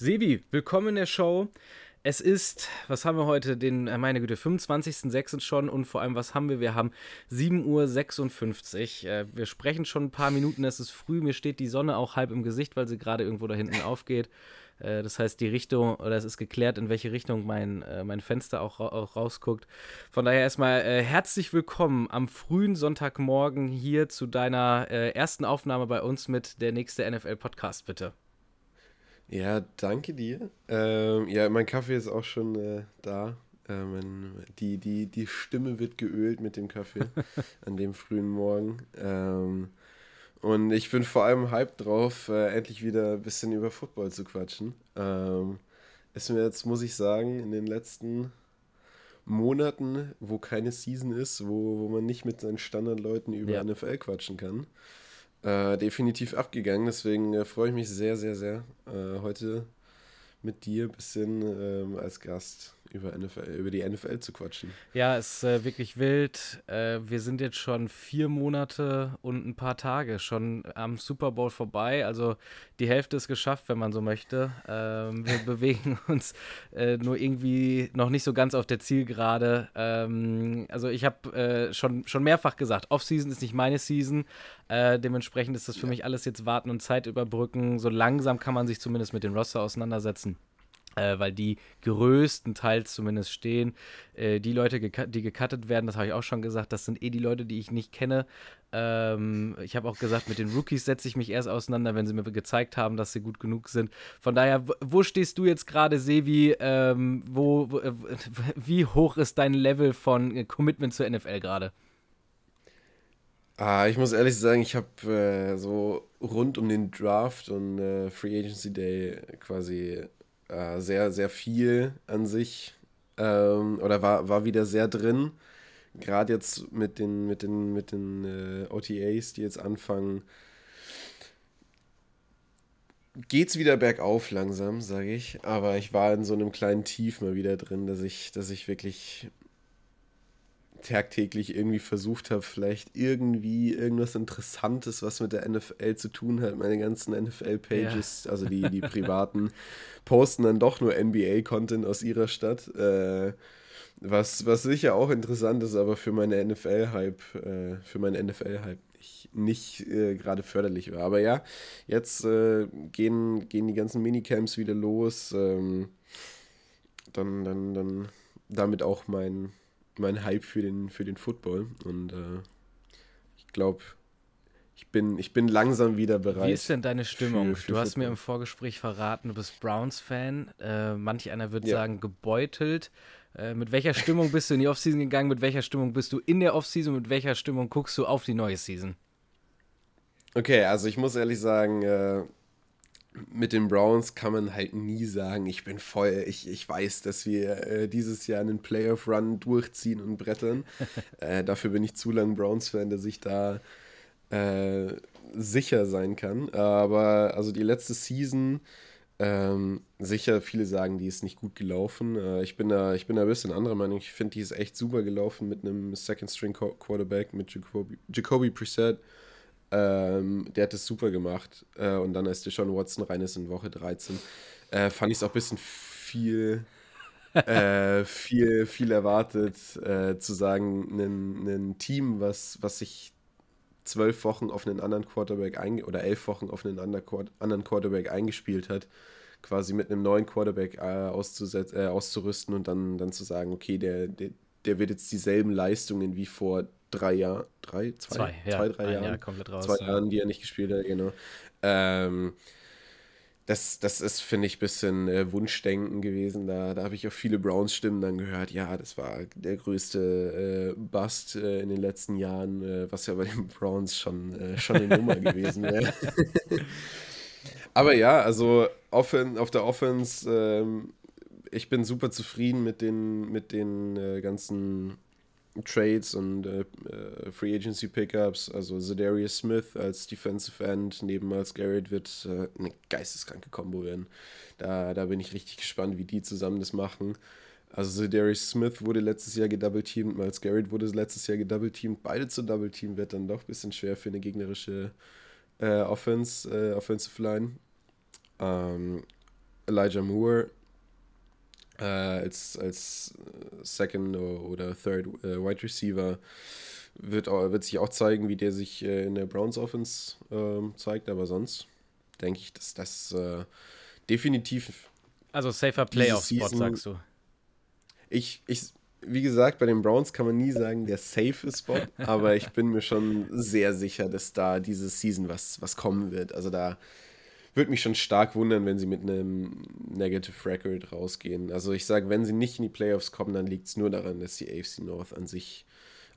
Sebi, willkommen in der Show. Es ist, was haben wir heute, den, äh, meine Güte, 25.06. schon und vor allem, was haben wir? Wir haben 7.56 Uhr. Äh, wir sprechen schon ein paar Minuten, es ist früh, mir steht die Sonne auch halb im Gesicht, weil sie gerade irgendwo da hinten aufgeht. Äh, das heißt, die Richtung, oder es ist geklärt, in welche Richtung mein, mein Fenster auch, auch rausguckt. Von daher erstmal herzlich willkommen am frühen Sonntagmorgen hier zu deiner ersten Aufnahme bei uns mit der nächste NFL-Podcast, bitte. Ja, danke dir. Ähm, ja, mein Kaffee ist auch schon äh, da. Ähm, die, die, die Stimme wird geölt mit dem Kaffee an dem frühen Morgen. Ähm, und ich bin vor allem hyped drauf, äh, endlich wieder ein bisschen über Football zu quatschen. Ähm, ist mir jetzt, muss ich sagen, in den letzten Monaten, wo keine Season ist, wo, wo man nicht mit seinen Standardleuten über ja. NFL quatschen kann, äh, definitiv abgegangen. Deswegen äh, freue ich mich sehr, sehr, sehr, äh, heute mit dir ein bisschen ähm, als Gast über, NFL, über die NFL zu quatschen. Ja, es ist äh, wirklich wild. Äh, wir sind jetzt schon vier Monate und ein paar Tage schon am Super Bowl vorbei. Also die Hälfte ist geschafft, wenn man so möchte. Ähm, wir bewegen uns äh, nur irgendwie noch nicht so ganz auf der Zielgerade. Ähm, also ich habe äh, schon, schon mehrfach gesagt, Offseason ist nicht meine Season. Äh, dementsprechend ist das für ja. mich alles jetzt warten und Zeit überbrücken. So langsam kann man sich zumindest mit dem Roster auseinandersetzen äh, weil die größtenteils zumindest stehen. Äh, die Leute, die gecuttet werden, das habe ich auch schon gesagt, das sind eh die Leute, die ich nicht kenne. Ähm, ich habe auch gesagt, mit den Rookies setze ich mich erst auseinander, wenn sie mir gezeigt haben, dass sie gut genug sind. Von daher, wo stehst du jetzt gerade, Sevi? Ähm, wo, wo, äh, wie hoch ist dein Level von Commitment zur NFL gerade? Ah, ich muss ehrlich sagen, ich habe äh, so rund um den Draft und äh, Free Agency Day quasi äh, sehr, sehr viel an sich ähm, oder war, war wieder sehr drin. Gerade jetzt mit den, mit den, mit den äh, OTAs, die jetzt anfangen, geht's wieder bergauf langsam, sage ich. Aber ich war in so einem kleinen Tief mal wieder drin, dass ich, dass ich wirklich tagtäglich irgendwie versucht habe, vielleicht irgendwie irgendwas Interessantes, was mit der NFL zu tun hat. Meine ganzen NFL-Pages, ja. also die, die privaten, posten dann doch nur NBA-Content aus ihrer Stadt. Äh, was, was sicher auch interessant ist, aber für meine NFL-Hype, äh, für meinen NFL-Hype nicht, nicht äh, gerade förderlich war. Aber ja, jetzt äh, gehen, gehen die ganzen Minicamps wieder los. Ähm, dann, dann, dann damit auch mein mein Hype für den, für den Football. Und äh, ich glaube, ich bin, ich bin langsam wieder bereit. Wie ist denn deine Stimmung? Für, für du hast Football. mir im Vorgespräch verraten, du bist Browns-Fan. Äh, manch einer würde ja. sagen, gebeutelt. Äh, mit welcher Stimmung bist du in die Offseason gegangen? Mit welcher Stimmung bist du in der Offseason? Mit welcher Stimmung guckst du auf die neue Season? Okay, also ich muss ehrlich sagen, äh, mit den Browns kann man halt nie sagen, ich bin voll, ich, ich weiß, dass wir äh, dieses Jahr einen Playoff-Run durchziehen und brettern. äh, dafür bin ich zu lang Browns-Fan, dass ich da äh, sicher sein kann. Aber also die letzte Season, ähm, sicher, viele sagen, die ist nicht gut gelaufen. Äh, ich, bin da, ich bin da ein bisschen anderer Meinung. Ich finde, die ist echt super gelaufen mit einem Second-String-Quarterback, mit Jacoby, Jacoby Preset ähm, der hat es super gemacht. Äh, und dann, als Deshaun Watson rein ist in Woche 13, äh, fand ich es auch ein bisschen viel, äh, viel, viel erwartet, äh, zu sagen, ein Team, was, was sich zwölf Wochen auf einen anderen Quarterback oder elf Wochen auf einen anderen Quarterback eingespielt hat, quasi mit einem neuen Quarterback äh, äh, auszurüsten und dann, dann zu sagen, okay, der, der, der wird jetzt dieselben Leistungen wie vor drei Jahren, drei, zwei, zwei, ja, zwei drei Jahren, Jahr komplett raus, zwei ja. Jahren, die er nicht gespielt hat, genau. Ähm, das, das ist, finde ich, ein bisschen äh, Wunschdenken gewesen. Da, da habe ich auch viele Browns-Stimmen dann gehört. Ja, das war der größte äh, Bust äh, in den letzten Jahren, äh, was ja bei den Browns schon, äh, schon eine Nummer gewesen wäre. Aber ja, also offen, auf der Offense, ähm, ich bin super zufrieden mit den, mit den äh, ganzen Trades und äh, äh, Free Agency Pickups, also Zedarius Smith als Defensive End neben Miles Garrett wird äh, eine geisteskranke Kombo werden. Da, da bin ich richtig gespannt, wie die zusammen das machen. Also Zedarius Smith wurde letztes Jahr gedoubleteamt, Miles Garrett wurde letztes Jahr gedoubleteamt. Beide zu doubleteamen wird dann doch ein bisschen schwer für eine gegnerische äh, Offense, äh, Offensive Line. Ähm, Elijah Moore äh, als, als Second oder Third äh, Wide Receiver wird, wird sich auch zeigen, wie der sich äh, in der Browns Offense ähm, zeigt, aber sonst denke ich, dass das äh, definitiv. Also safer Playoff-Spot, sagst du. Ich, ich, wie gesagt, bei den Browns kann man nie sagen, der safe Spot, aber ich bin mir schon sehr sicher, dass da diese Season was, was kommen wird. Also da würde mich schon stark wundern, wenn sie mit einem Negative Record rausgehen. Also ich sage, wenn sie nicht in die Playoffs kommen, dann liegt es nur daran, dass die AFC North an sich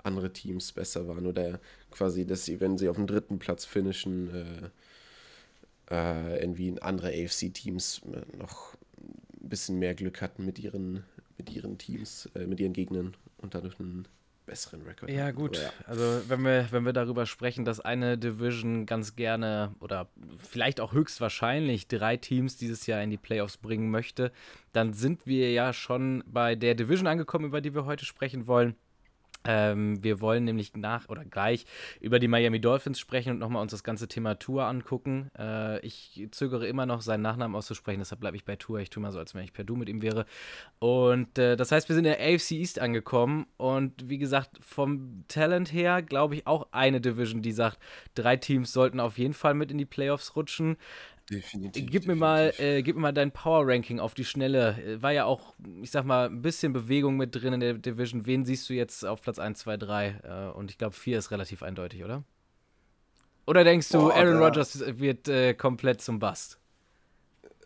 andere Teams besser waren oder quasi, dass sie, wenn sie auf dem dritten Platz finishen, äh, äh, irgendwie andere AFC-Teams noch ein bisschen mehr Glück hatten mit ihren, mit ihren Teams, äh, mit ihren Gegnern und dadurch einen besseren Rekord. Ja, gut. Ja. Also, wenn wir, wenn wir darüber sprechen, dass eine Division ganz gerne oder vielleicht auch höchstwahrscheinlich drei Teams dieses Jahr in die Playoffs bringen möchte, dann sind wir ja schon bei der Division angekommen, über die wir heute sprechen wollen. Ähm, wir wollen nämlich nach oder gleich über die Miami Dolphins sprechen und nochmal uns das ganze Thema Tour angucken. Äh, ich zögere immer noch, seinen Nachnamen auszusprechen, deshalb bleibe ich bei Tour. Ich tue mal so, als wenn ich per Du mit ihm wäre. Und äh, das heißt, wir sind in der AFC East angekommen und wie gesagt, vom Talent her glaube ich auch eine Division, die sagt, drei Teams sollten auf jeden Fall mit in die Playoffs rutschen. Definitiv. Gib mir, definitiv. Mal, äh, gib mir mal dein Power-Ranking auf die Schnelle. Äh, war ja auch, ich sag mal, ein bisschen Bewegung mit drin in der Division. Wen siehst du jetzt auf Platz 1, 2, 3? Äh, und ich glaube, 4 ist relativ eindeutig, oder? Oder denkst du, Boah, Aaron Rodgers wird äh, komplett zum Bust?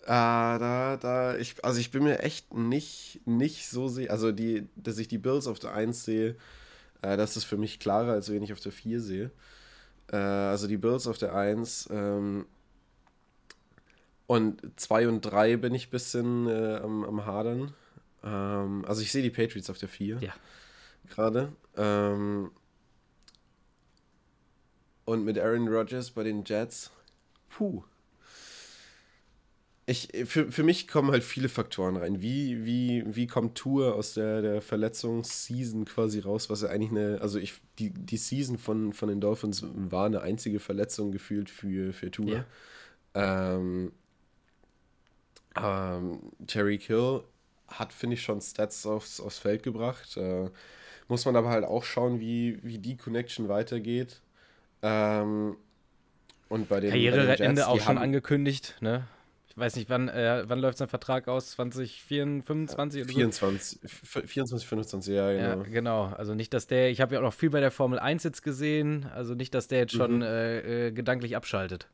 Ah, da, da, ich, also ich bin mir echt nicht, nicht so sicher. Also, die, dass ich die Bills auf der 1 sehe, äh, das ist für mich klarer, als wenn ich auf der 4 sehe. Äh, also die Bills auf der 1, ähm, und 2 und 3 bin ich ein bisschen äh, am, am Hadern. Ähm, also ich sehe die Patriots auf der 4. Ja. Gerade. Ähm, und mit Aaron Rodgers bei den Jets. Puh. Ich, für, für mich kommen halt viele Faktoren rein. Wie, wie, wie kommt Tour aus der, der Verletzungsseason quasi raus, was ja eigentlich eine, also ich, die, die Season von, von den Dolphins war eine einzige Verletzung gefühlt für, für Tour. Ja. Ähm, ähm, Terry Kill hat, finde ich, schon Stats aufs, aufs Feld gebracht. Äh, muss man aber halt auch schauen, wie, wie die Connection weitergeht. Ähm, und bei den Karriereende auch schon angekündigt, ne? Ich weiß nicht, wann, äh, wann läuft sein Vertrag aus? 2025 oder 24, so? 24, 25, ja, genau. Ja, genau. Also nicht, dass der, ich habe ja auch noch viel bei der Formel 1 jetzt gesehen, also nicht, dass der jetzt schon mhm. äh, äh, gedanklich abschaltet.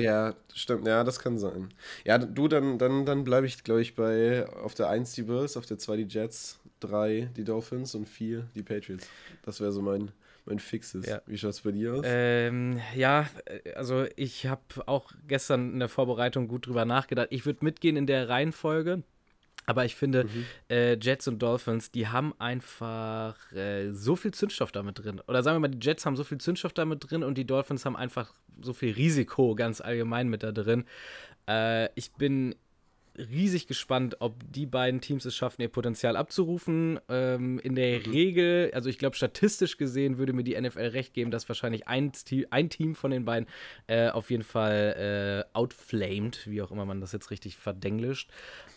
Ja, stimmt. Ja, das kann sein. Ja, du, dann, dann, dann bleibe ich, glaube ich, bei auf der 1 die Bills, auf der 2 die Jets, 3 die Dolphins und 4 die Patriots. Das wäre so mein, mein Fixes. Ja. Wie schaut es bei dir aus? Ähm, ja, also ich habe auch gestern in der Vorbereitung gut drüber nachgedacht. Ich würde mitgehen in der Reihenfolge. Aber ich finde, mhm. äh, Jets und Dolphins, die haben einfach äh, so viel Zündstoff damit drin. Oder sagen wir mal, die Jets haben so viel Zündstoff damit drin und die Dolphins haben einfach so viel Risiko ganz allgemein mit da drin. Äh, ich bin riesig gespannt, ob die beiden Teams es schaffen, ihr Potenzial abzurufen. Ähm, in der mhm. Regel, also ich glaube, statistisch gesehen würde mir die NFL recht geben, dass wahrscheinlich ein, ein Team von den beiden äh, auf jeden Fall äh, outflamed, wie auch immer man das jetzt richtig verdenglischt.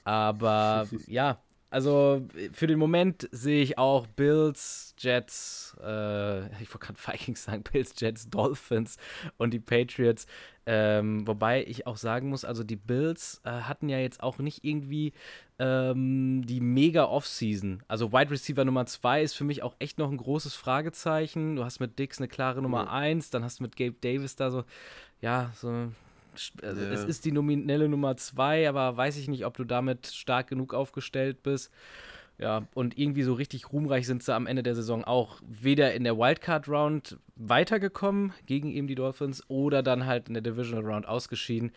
Aber ja, also für den Moment sehe ich auch Bills, Jets, äh, ich wollte gerade Vikings sagen, Bills, Jets, Dolphins und die Patriots. Ähm, wobei ich auch sagen muss, also die Bills äh, hatten ja jetzt auch nicht irgendwie ähm, die mega Offseason. Also Wide Receiver Nummer 2 ist für mich auch echt noch ein großes Fragezeichen. Du hast mit Dix eine klare Nummer 1, mhm. dann hast du mit Gabe Davis da so, ja, so also ja. es ist die nominelle Nummer zwei, aber weiß ich nicht, ob du damit stark genug aufgestellt bist. Ja, und irgendwie so richtig ruhmreich sind sie am Ende der Saison auch weder in der Wildcard-Round weitergekommen gegen eben die Dolphins oder dann halt in der Divisional Round ausgeschieden.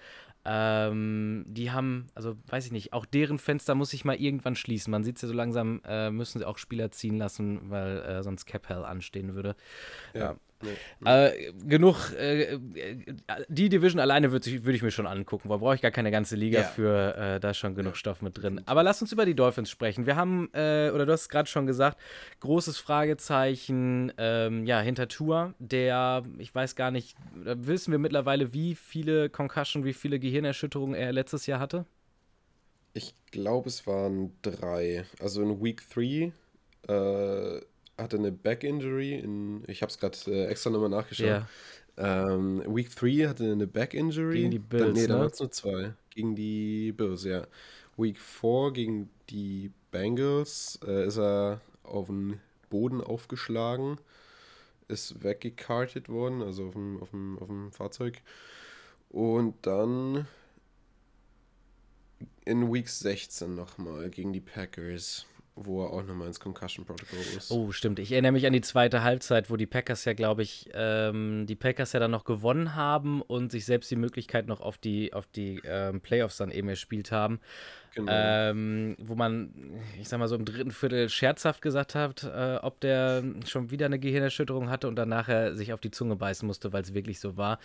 Ähm, die haben, also weiß ich nicht, auch deren Fenster muss sich mal irgendwann schließen. Man sieht es ja so langsam, äh, müssen sie auch Spieler ziehen lassen, weil äh, sonst Cap Hell anstehen würde. Ja. Nee, Äh, genug, äh, die Division alleine würde würd ich mir schon angucken, weil brauche ich gar keine ganze Liga ja. für, äh, da ist schon genug ja. Stoff mit drin. Aber lass uns über die Dolphins sprechen. Wir haben, äh, oder du hast es gerade schon gesagt, großes Fragezeichen, ähm, ja, hinter Tour, der, ich weiß gar nicht, wissen wir mittlerweile, wie viele Concussion, wie viele Gehirnerschütterungen er letztes Jahr hatte? Ich glaube, es waren drei. Also in Week 3 äh, hatte eine Back-Injury. Ich habe es gerade äh, extra nochmal nachgeschaut. Ja. Ähm, Week 3 hatte eine Back-Injury. Gegen die Bills, dann, Nee, da waren es nur zwei. Gegen die Bills, ja. Week 4 gegen die Bengals äh, ist er auf den Boden aufgeschlagen, ist weggekartet worden, also auf dem, auf dem, auf dem Fahrzeug. Und dann in Week 16 nochmal gegen die Packers wo er auch nochmal ins Concussion Protocol ist. Oh, stimmt. Ich erinnere mich an die zweite Halbzeit, wo die Packers ja, glaube ich, ähm, die Packers ja dann noch gewonnen haben und sich selbst die Möglichkeit noch auf die, auf die ähm, Playoffs dann eben gespielt haben. Genau. Ähm, wo man, ich sag mal so im dritten Viertel scherzhaft gesagt hat, äh, ob der schon wieder eine Gehirnerschütterung hatte und dann nachher sich auf die Zunge beißen musste, weil es wirklich so war.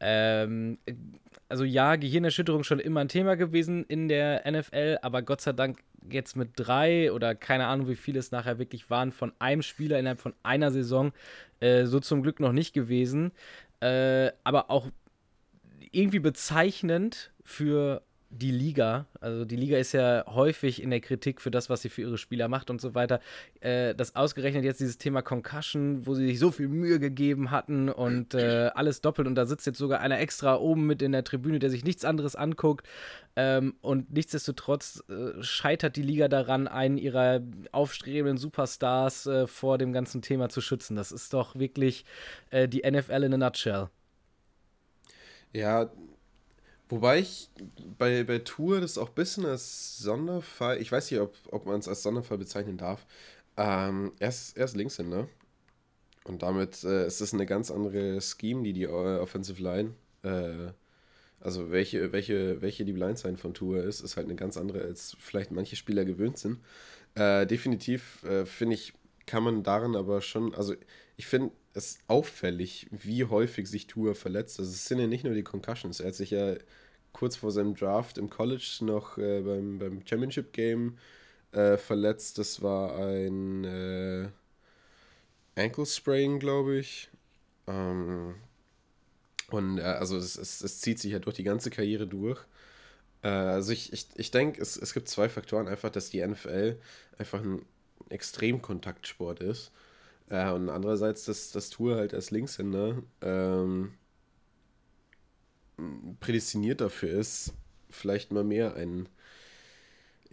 Ähm, also ja, Gehirnerschütterung schon immer ein Thema gewesen in der NFL, aber Gott sei Dank jetzt mit drei oder keine Ahnung, wie viele es nachher wirklich waren, von einem Spieler innerhalb von einer Saison äh, so zum Glück noch nicht gewesen. Äh, aber auch irgendwie bezeichnend für die Liga, also die Liga ist ja häufig in der Kritik für das, was sie für ihre Spieler macht und so weiter, äh, dass ausgerechnet jetzt dieses Thema Concussion, wo sie sich so viel Mühe gegeben hatten und äh, alles doppelt und da sitzt jetzt sogar einer extra oben mit in der Tribüne, der sich nichts anderes anguckt ähm, und nichtsdestotrotz äh, scheitert die Liga daran, einen ihrer aufstrebenden Superstars äh, vor dem ganzen Thema zu schützen. Das ist doch wirklich äh, die NFL in a nutshell. Ja, Wobei ich bei, bei Tour das auch ein bisschen als Sonderfall, ich weiß nicht, ob, ob man es als Sonderfall bezeichnen darf. Ähm, er, ist, er ist Linkshänder. Und damit äh, ist es eine ganz andere Scheme, die die äh, Offensive Line, äh, also welche, welche, welche die Blindside von Tour ist, ist halt eine ganz andere, als vielleicht manche Spieler gewöhnt sind. Äh, definitiv äh, finde ich, kann man daran aber schon, also ich finde es auffällig, wie häufig sich Tour verletzt. Also es sind ja nicht nur die Concussions. Er hat sich ja kurz vor seinem Draft im College noch äh, beim, beim Championship Game äh, verletzt. Das war ein äh, Ankle Spraying, glaube ich. Ähm, und äh, also es, es, es, zieht sich ja durch die ganze Karriere durch. Äh, also ich, ich, ich denke, es, es gibt zwei Faktoren. Einfach, dass die NFL einfach ein Extremkontaktsport ist. Äh, und andererseits, dass das Tour halt als Linkshänder ähm, prädestiniert dafür ist, vielleicht mal mehr einen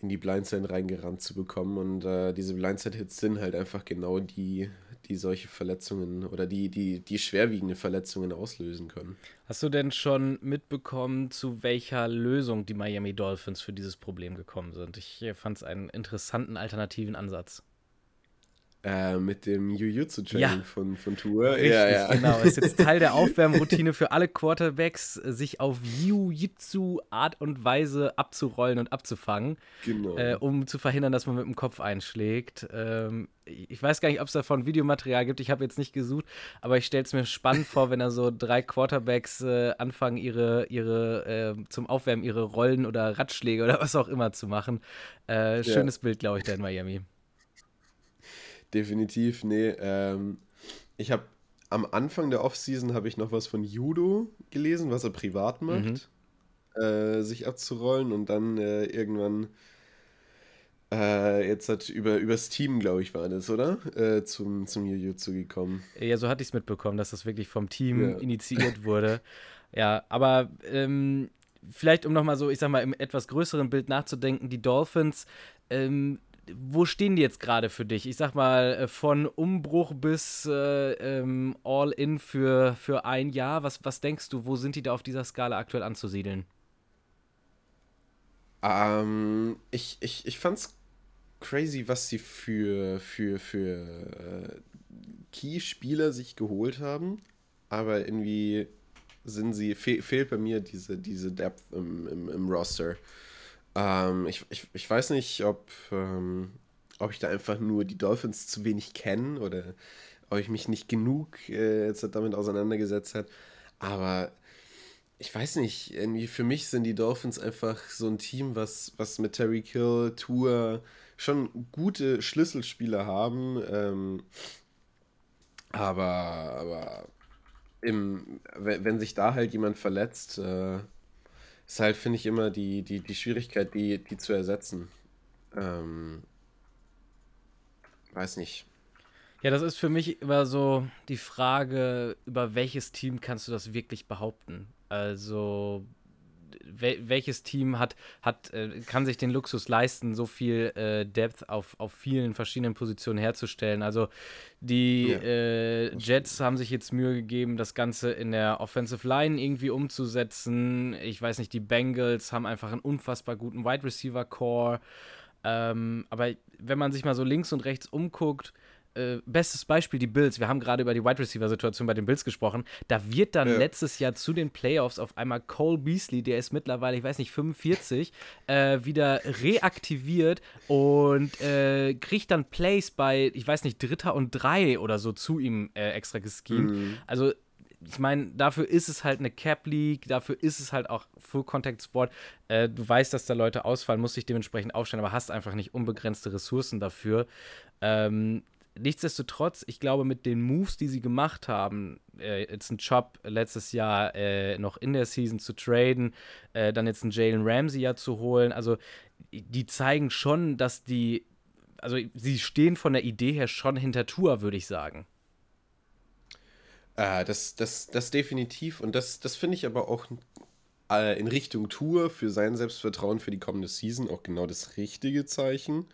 in die Blindside reingerannt zu bekommen. Und äh, diese Blindside-Hits sind halt einfach genau die, die solche Verletzungen oder die, die, die schwerwiegende Verletzungen auslösen können. Hast du denn schon mitbekommen, zu welcher Lösung die Miami Dolphins für dieses Problem gekommen sind? Ich äh, fand es einen interessanten alternativen Ansatz. Äh, mit dem Jiu-Jitsu-Training ja. von, von Tour. Richtig, ja, ja. genau. Es ist jetzt Teil der Aufwärmroutine für alle Quarterbacks, sich auf Jiu-Jitsu-Art und Weise abzurollen und abzufangen, genau. äh, um zu verhindern, dass man mit dem Kopf einschlägt. Ähm, ich weiß gar nicht, ob es davon Videomaterial gibt. Ich habe jetzt nicht gesucht, aber ich stelle es mir spannend vor, wenn da so drei Quarterbacks äh, anfangen, ihre, ihre äh, zum Aufwärmen ihre Rollen oder Ratschläge oder was auch immer zu machen. Äh, schönes Bild, glaube ich, da in Miami definitiv. Nee, ähm, ich habe am Anfang der Offseason habe ich noch was von Judo gelesen, was er privat macht, mhm. äh, sich abzurollen und dann äh, irgendwann äh, jetzt hat über übers Team, glaube ich, war das, oder? Äh, zum zum Jiu-Jitsu gekommen. Ja, so hatte ich es mitbekommen, dass das wirklich vom Team ja. initiiert wurde. ja, aber ähm, vielleicht um nochmal so, ich sag mal, im etwas größeren Bild nachzudenken, die Dolphins ähm, wo stehen die jetzt gerade für dich? Ich sag mal, äh, von Umbruch bis äh, ähm, All-In für, für ein Jahr. Was, was denkst du, wo sind die da auf dieser Skala aktuell anzusiedeln? Ähm, ich, ich, ich fand's crazy, was sie für, für, für äh, Key-Spieler sich geholt haben. Aber irgendwie sind sie, fe fehlt bei mir diese, diese Depth im, im, im Roster. Ähm, ich, ich, ich weiß nicht, ob, ähm, ob ich da einfach nur die Dolphins zu wenig kenne oder ob ich mich nicht genug äh, jetzt damit auseinandergesetzt habe. Aber ich weiß nicht, irgendwie für mich sind die Dolphins einfach so ein Team, was, was mit Terry Kill, Tour schon gute Schlüsselspieler haben. Ähm, aber, aber im, wenn, sich da halt jemand verletzt, äh, ist halt, finde ich, immer die, die, die Schwierigkeit, die, die zu ersetzen. Ähm, weiß nicht. Ja, das ist für mich immer so die Frage, über welches Team kannst du das wirklich behaupten? Also, wel welches Team hat, hat, äh, kann sich den Luxus leisten, so viel äh, Depth auf, auf vielen verschiedenen Positionen herzustellen? Also, die ja. äh, Jets haben sich jetzt Mühe gegeben, das Ganze in der Offensive Line irgendwie umzusetzen. Ich weiß nicht, die Bengals haben einfach einen unfassbar guten Wide Receiver Core. Ähm, aber wenn man sich mal so links und rechts umguckt, äh, bestes Beispiel die Bills. Wir haben gerade über die Wide Receiver Situation bei den Bills gesprochen. Da wird dann ja. letztes Jahr zu den Playoffs auf einmal Cole Beasley, der ist mittlerweile, ich weiß nicht, 45, äh, wieder reaktiviert und äh, kriegt dann Plays bei, ich weiß nicht, Dritter und Drei oder so zu ihm äh, extra geschemt. Mhm. Also ich meine, dafür ist es halt eine Cap League, dafür ist es halt auch Full Contact Sport. Äh, du weißt, dass da Leute ausfallen, musst dich dementsprechend aufstellen, aber hast einfach nicht unbegrenzte Ressourcen dafür. Ähm, nichtsdestotrotz, ich glaube, mit den Moves, die sie gemacht haben, äh, jetzt ein Job letztes Jahr äh, noch in der Season zu traden, äh, dann jetzt einen Jalen Ramsey ja zu holen, also die zeigen schon, dass die, also sie stehen von der Idee her schon hinter Tour, würde ich sagen. Äh, das, das, das definitiv. Und das, das finde ich aber auch äh, in Richtung Tour für sein Selbstvertrauen für die kommende Season auch genau das richtige Zeichen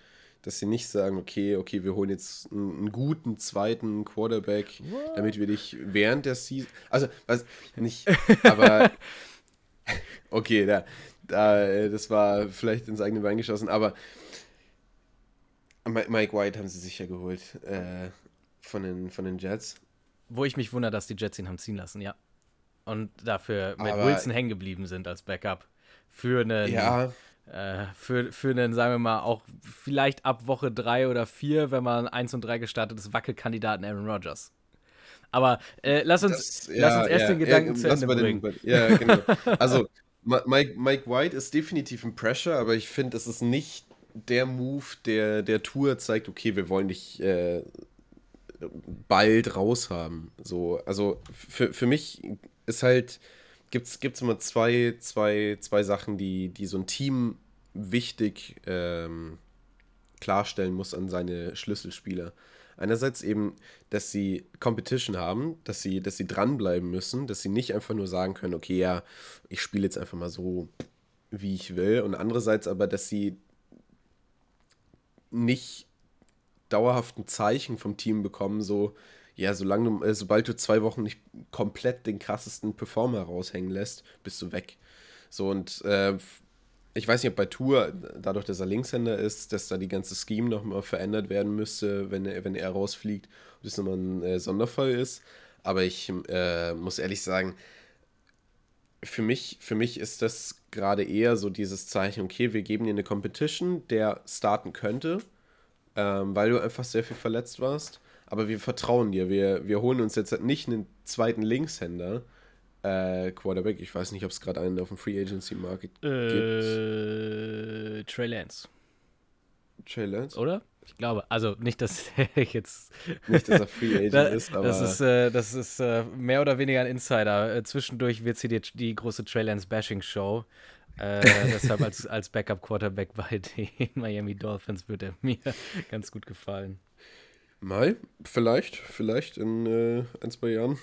dass sie nicht sagen, okay, okay, wir holen jetzt einen, einen guten zweiten Quarterback, What? damit wir dich während der Season, also was nicht, aber okay, da, da, das war vielleicht ins eigene Bein geschossen, aber Mike White haben sie sicher geholt äh, von, den, von den Jets. Wo ich mich wundere, dass die Jets ihn haben ziehen lassen, ja. Und dafür mit aber, Wilson hängen geblieben sind als Backup für einen ja äh, für, für einen, sagen wir mal, auch vielleicht ab Woche drei oder vier, wenn man eins und drei gestartet ist, Wackelkandidaten Aaron Rodgers. Aber äh, lass, uns, das, ja, lass uns erst ja, den Gedanken ja, zu Ende bringen. Den, ja, genau. Also, Mike, Mike White ist definitiv ein Pressure, aber ich finde, es ist nicht der Move, der der Tour zeigt, okay, wir wollen dich äh, bald raushaben. So, also für, für mich ist halt gibt es immer zwei, zwei, zwei Sachen, die, die so ein Team wichtig ähm, klarstellen muss an seine Schlüsselspieler. Einerseits eben, dass sie Competition haben, dass sie, dass sie dranbleiben müssen, dass sie nicht einfach nur sagen können, okay, ja, ich spiele jetzt einfach mal so, wie ich will. Und andererseits aber, dass sie nicht dauerhaft ein Zeichen vom Team bekommen, so, ja, solange du, äh, sobald du zwei Wochen nicht komplett den krassesten Performer raushängen lässt, bist du weg. So und äh, ich weiß nicht, ob bei Tour, dadurch, dass er Linkshänder ist, dass da die ganze Scheme nochmal verändert werden müsste, wenn er, wenn er rausfliegt und das nochmal ein äh, Sonderfall ist. Aber ich äh, muss ehrlich sagen, für mich, für mich ist das gerade eher so dieses Zeichen, okay, wir geben dir eine Competition, der starten könnte, ähm, weil du einfach sehr viel verletzt warst aber wir vertrauen dir. Wir, wir holen uns jetzt nicht einen zweiten Linkshänder. Äh, Quarterback, ich weiß nicht, ob es gerade einen auf dem Free Agency Market äh, gibt. Trey Lance. Trey Lance? Oder? Ich glaube, also nicht, dass ich jetzt. Nicht, dass er Free Agent da, ist, aber. Das ist, äh, das ist äh, mehr oder weniger ein Insider. Äh, zwischendurch wird sie die, die große Trey Lance Bashing Show. Äh, deshalb als, als Backup-Quarterback bei den Miami Dolphins würde er mir ganz gut gefallen. Mai, vielleicht, vielleicht in äh, ein, zwei Jahren.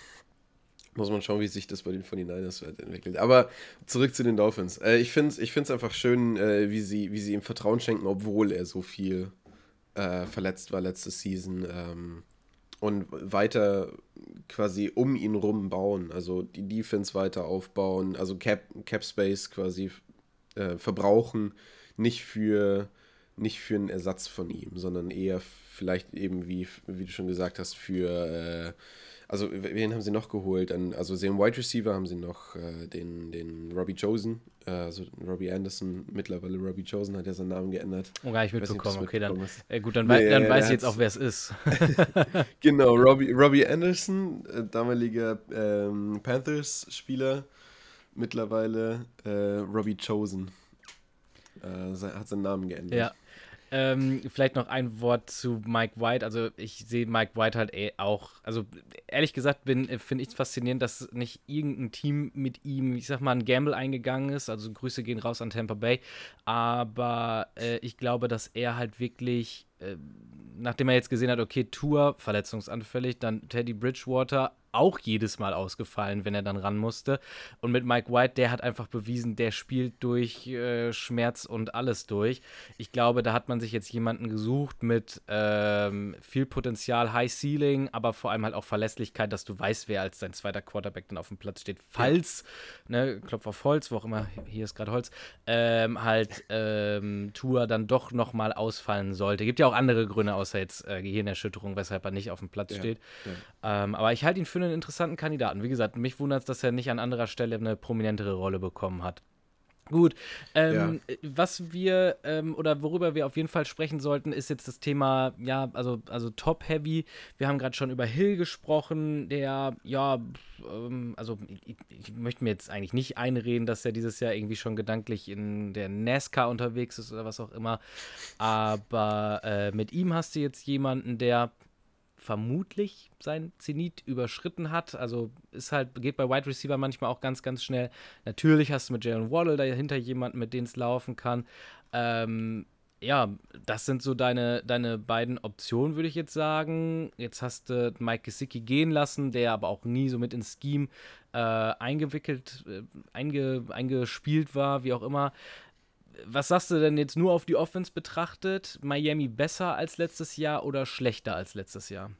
Muss man schauen, wie sich das bei den 49ers entwickelt. Aber zurück zu den Dolphins. Äh, ich finde es ich einfach schön, äh, wie, sie, wie sie ihm Vertrauen schenken, obwohl er so viel äh, verletzt war letzte Season. Ähm, und weiter quasi um ihn rum bauen. Also die Defense weiter aufbauen. Also Cap, Cap Space quasi äh, verbrauchen. Nicht für, nicht für einen Ersatz von ihm, sondern eher vielleicht eben, wie, wie du schon gesagt hast, für, äh, also wen haben sie noch geholt? also sie haben Wide Receiver, haben sie noch äh, den, den Robbie Chosen, äh, also Robbie Anderson, mittlerweile Robbie Chosen hat ja seinen Namen geändert. Oh, gar nicht mitbekommen, okay, dann, äh, gut, dann, nee, dann weiß ich jetzt auch, wer es ist. genau, Robbie, Robbie Anderson, äh, damaliger ähm, Panthers-Spieler, mittlerweile äh, Robbie Chosen. hat seinen Namen geändert. Ja, Ähm, vielleicht noch ein Wort zu Mike White. Also ich sehe Mike White halt eh auch, also ehrlich gesagt bin, finde ich es faszinierend, dass nicht irgendein Team mit ihm, ich sag mal, ein Gamble eingegangen ist. Also Grüße gehen raus an Tampa Bay. Aber äh, ich glaube, dass er halt wirklich äh, nachdem er jetzt gesehen hat, okay, Tour verletzungsanfällig, dann Teddy Bridgewater auch jedes Mal ausgefallen, wenn er dann ran musste. Und mit Mike White, der hat einfach bewiesen, der spielt durch äh, Schmerz und alles durch. Ich glaube, da hat man sich jetzt jemanden gesucht mit ähm, viel Potenzial, High Ceiling, aber vor allem halt auch Verlässlichkeit, dass du weißt, wer als dein zweiter Quarterback dann auf dem Platz steht. Falls, ja. ne, Klopf auf Holz, wo auch immer, hier ist gerade Holz, ähm, halt ähm, Tour dann doch nochmal ausfallen sollte. Gibt ja auch andere Gründe, außer jetzt äh, Gehirnerschütterung, weshalb er nicht auf dem Platz ja. steht. Ja. Ähm, aber ich halte ihn für eine einen interessanten Kandidaten. Wie gesagt, mich wundert es, dass er nicht an anderer Stelle eine prominentere Rolle bekommen hat. Gut, ähm, ja. was wir ähm, oder worüber wir auf jeden Fall sprechen sollten, ist jetzt das Thema, ja, also, also Top-Heavy. Wir haben gerade schon über Hill gesprochen, der, ja, ähm, also ich, ich, möchte mir jetzt eigentlich nicht einreden, dass er dieses Jahr irgendwie schon gedanklich in der NASCAR unterwegs ist oder was auch immer. Aber äh, mit ihm hast du jetzt jemanden, der vermutlich sein Zenit überschritten hat. Also ist halt, geht bei Wide Receiver manchmal auch ganz, ganz schnell. Natürlich hast du mit Jalen Waddle dahinter jemanden, mit dem es laufen kann. Ähm, ja, das sind so deine, deine beiden Optionen, würde ich jetzt sagen. Jetzt hast du Mike Gesicki gehen lassen, der aber auch nie so mit ins Scheme äh, eingewickelt, äh, einge, eingespielt war, wie auch immer was sagst du denn jetzt nur auf die Offense betrachtet? Miami besser als letztes Jahr oder schlechter als letztes Jahr?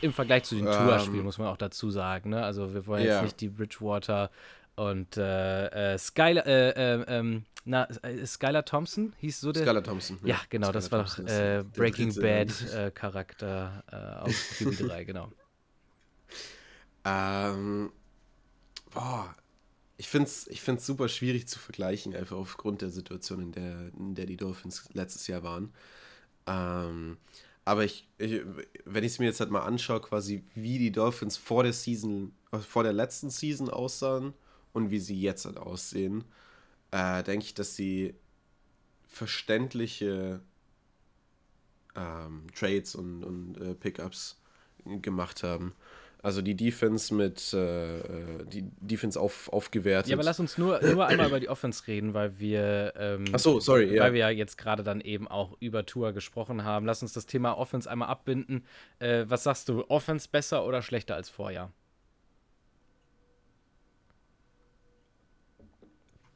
Im Vergleich zu den ähm, Tour-Spielen muss man auch dazu sagen. Ne? Also wir wollen yeah. jetzt nicht die Bridgewater und äh, äh, Skylar, äh, äh ähm, na, äh, Skylar Thompson hieß so der. Skylar Thompson. Ja, genau, Skylar das war doch äh, Breaking Bad Charakter auf QB3, genau. Ähm, boah, ich finde es ich find's super schwierig zu vergleichen, einfach aufgrund der Situation, in der, in der die Dolphins letztes Jahr waren. Ähm, aber ich, ich wenn ich es mir jetzt halt mal anschaue, quasi wie die Dolphins vor der Season, vor der letzten Season aussahen und wie sie jetzt halt aussehen, äh, denke ich, dass sie verständliche ähm, Trades und, und äh, Pickups gemacht haben. Also die Defense mit äh, äh, die Defense auf, aufgewertet. Ja, aber lass uns nur, nur einmal über die Offense reden, weil wir ähm, Ach so, sorry, weil ja. wir ja jetzt gerade dann eben auch über Tour gesprochen haben. Lass uns das Thema Offense einmal abbinden. Äh, was sagst du, Offense besser oder schlechter als Vorjahr?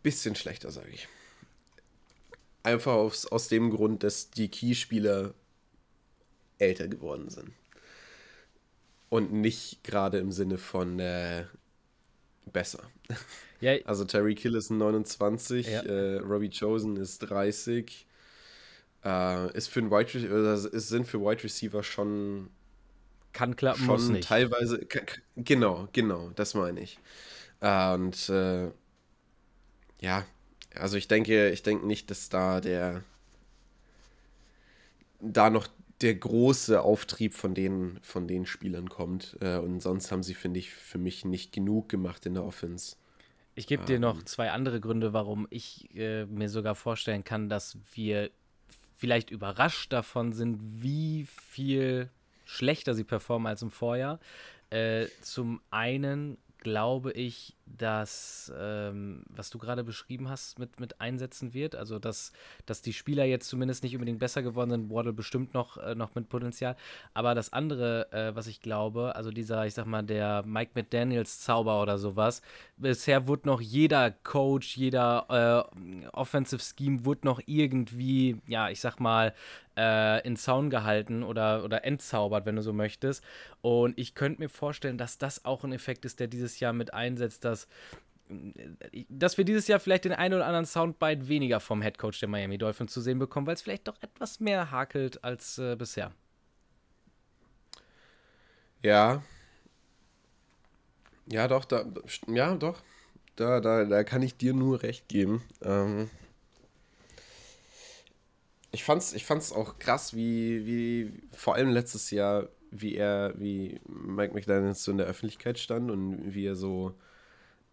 Bisschen schlechter, sage ich. Einfach aus, aus dem Grund, dass die Keyspieler älter geworden sind. Und nicht gerade im Sinne von äh, besser. Ja. Also Terry Kill ist 29, ja. äh, Robbie Chosen ist 30. Äh, ist für ein Wide Receiver, ist, sind für Wide Receiver schon kann klappen, schon muss nicht. teilweise genau, genau, das meine ich. Äh, und äh, ja, also ich denke, ich denke nicht, dass da der da noch der große Auftrieb von den, von den Spielern kommt. Äh, und sonst haben sie, finde ich, für mich nicht genug gemacht in der Offense. Ich gebe dir noch ähm. zwei andere Gründe, warum ich äh, mir sogar vorstellen kann, dass wir vielleicht überrascht davon sind, wie viel schlechter sie performen als im Vorjahr. Äh, zum einen glaube ich, dass, ähm, was du gerade beschrieben hast, mit, mit einsetzen wird. Also, dass, dass die Spieler jetzt zumindest nicht unbedingt besser geworden sind. Waddle bestimmt noch, äh, noch mit Potenzial. Aber das andere, äh, was ich glaube, also dieser, ich sag mal, der Mike McDaniels Zauber oder sowas, bisher wurde noch jeder Coach, jeder äh, Offensive Scheme wurde noch irgendwie, ja, ich sag mal, äh, in Zaun gehalten oder, oder entzaubert, wenn du so möchtest. Und ich könnte mir vorstellen, dass das auch ein Effekt ist, der dieses Jahr mit einsetzt, dass äh, dass wir dieses Jahr vielleicht den einen oder anderen Soundbite weniger vom Headcoach der Miami Dolphins zu sehen bekommen, weil es vielleicht doch etwas mehr hakelt als äh, bisher. Ja. Ja, doch, da, ja, doch. Da, da, da kann ich dir nur recht geben. Ähm, ich fand's, ich fand's auch krass, wie, wie vor allem letztes Jahr, wie er, wie Mike McDaniels so in der Öffentlichkeit stand und wie er so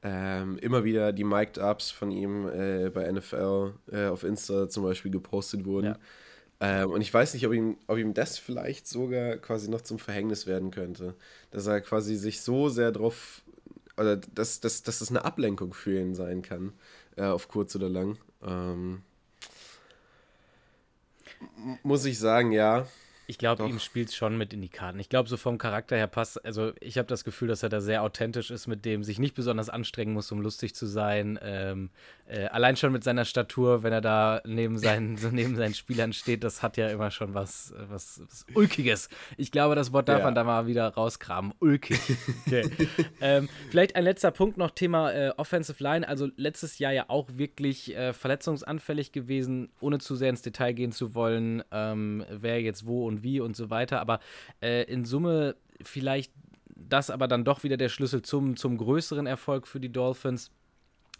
ähm, immer wieder die Mic'd Ups von ihm äh, bei NFL äh, auf Insta zum Beispiel gepostet wurden. Ja. Ähm, und ich weiß nicht, ob ihm, ob ihm das vielleicht sogar quasi noch zum Verhängnis werden könnte. Dass er quasi sich so sehr drauf, oder dass, dass, dass das eine Ablenkung für ihn sein kann, äh, auf kurz oder lang. Ähm, muss ich sagen, ja. Ich glaube, ihm spielt es schon mit in die Karten. Ich glaube, so vom Charakter her passt. Also, ich habe das Gefühl, dass er da sehr authentisch ist, mit dem sich nicht besonders anstrengen muss, um lustig zu sein. Ähm, äh, allein schon mit seiner Statur, wenn er da neben seinen, so neben seinen Spielern steht, das hat ja immer schon was, was, was Ulkiges. Ich glaube, das Wort darf ja. man da mal wieder rausgraben. Ulkig. Okay. ähm, vielleicht ein letzter Punkt noch: Thema äh, Offensive Line. Also, letztes Jahr ja auch wirklich äh, verletzungsanfällig gewesen, ohne zu sehr ins Detail gehen zu wollen, ähm, wer jetzt wo und und wie und so weiter. Aber äh, in Summe vielleicht das aber dann doch wieder der Schlüssel zum, zum größeren Erfolg für die Dolphins.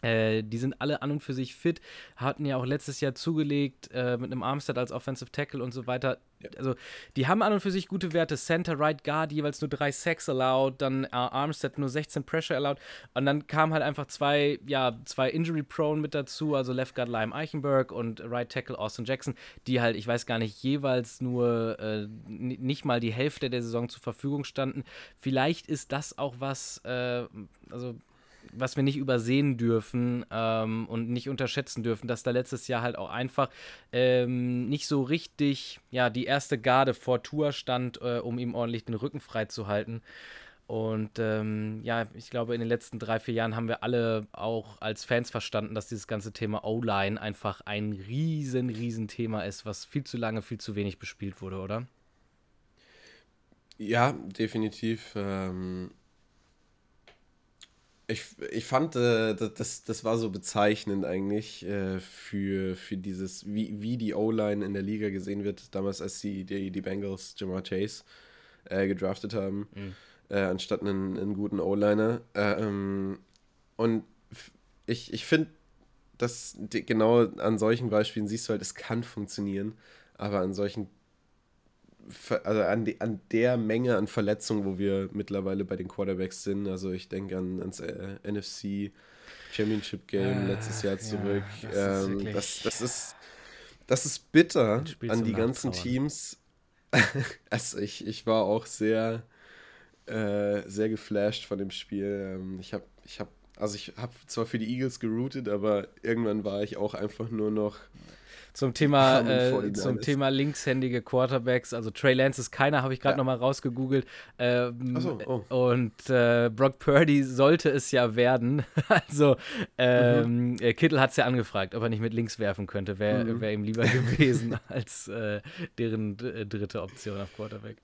Äh, die sind alle an und für sich fit, hatten ja auch letztes Jahr zugelegt äh, mit einem Armstead als Offensive Tackle und so weiter. Also, die haben an und für sich gute Werte. Center, Right Guard jeweils nur drei Sacks allowed, dann äh, Armstead nur 16 Pressure allowed. Und dann kamen halt einfach zwei, ja, zwei Injury-Prone mit dazu, also Left Guard Lime Eichenberg und Right Tackle Austin Jackson, die halt, ich weiß gar nicht, jeweils nur äh, nicht mal die Hälfte der Saison zur Verfügung standen. Vielleicht ist das auch was, äh, also was wir nicht übersehen dürfen ähm, und nicht unterschätzen dürfen, dass da letztes Jahr halt auch einfach ähm, nicht so richtig ja, die erste Garde vor Tour stand, äh, um ihm ordentlich den Rücken frei zu halten. Und ähm, ja, ich glaube, in den letzten drei, vier Jahren haben wir alle auch als Fans verstanden, dass dieses ganze Thema O-Line einfach ein riesen, riesen Thema ist, was viel zu lange, viel zu wenig bespielt wurde, oder? Ja, definitiv. Ähm, ich, ich fand, äh, das, das war so bezeichnend eigentlich äh, für, für dieses, wie, wie die O-Line in der Liga gesehen wird, damals als die, die, die Bengals Jamar Chase äh, gedraftet haben, mhm. Äh, anstatt einen, einen guten O-Liner. Ähm, und ich, ich finde, dass die, genau an solchen Beispielen siehst du halt, es kann funktionieren, aber an solchen also an, die, an der Menge an Verletzungen, wo wir mittlerweile bei den Quarterbacks sind. Also ich denke an, ans äh, NFC Championship Game äh, letztes Jahr zurück. Ja, das, ähm, ist das, das, ist, das ist bitter an die ganzen Teams. also ich, ich war auch sehr, äh, sehr geflasht von dem Spiel. Ähm, ich habe, ich habe, also ich habe zwar für die Eagles geroutet, aber irgendwann war ich auch einfach nur noch zum Thema, äh, zum Thema linkshändige Quarterbacks. Also Trey Lance ist keiner, habe ich gerade ja. nochmal rausgegoogelt. Ähm, so, oh. Und äh, Brock Purdy sollte es ja werden. also ähm, mhm. Äh, Kittel hat es ja angefragt, ob er nicht mit links werfen könnte. Wäre mhm. wär ihm lieber gewesen als äh, deren äh, dritte Option auf Quarterback.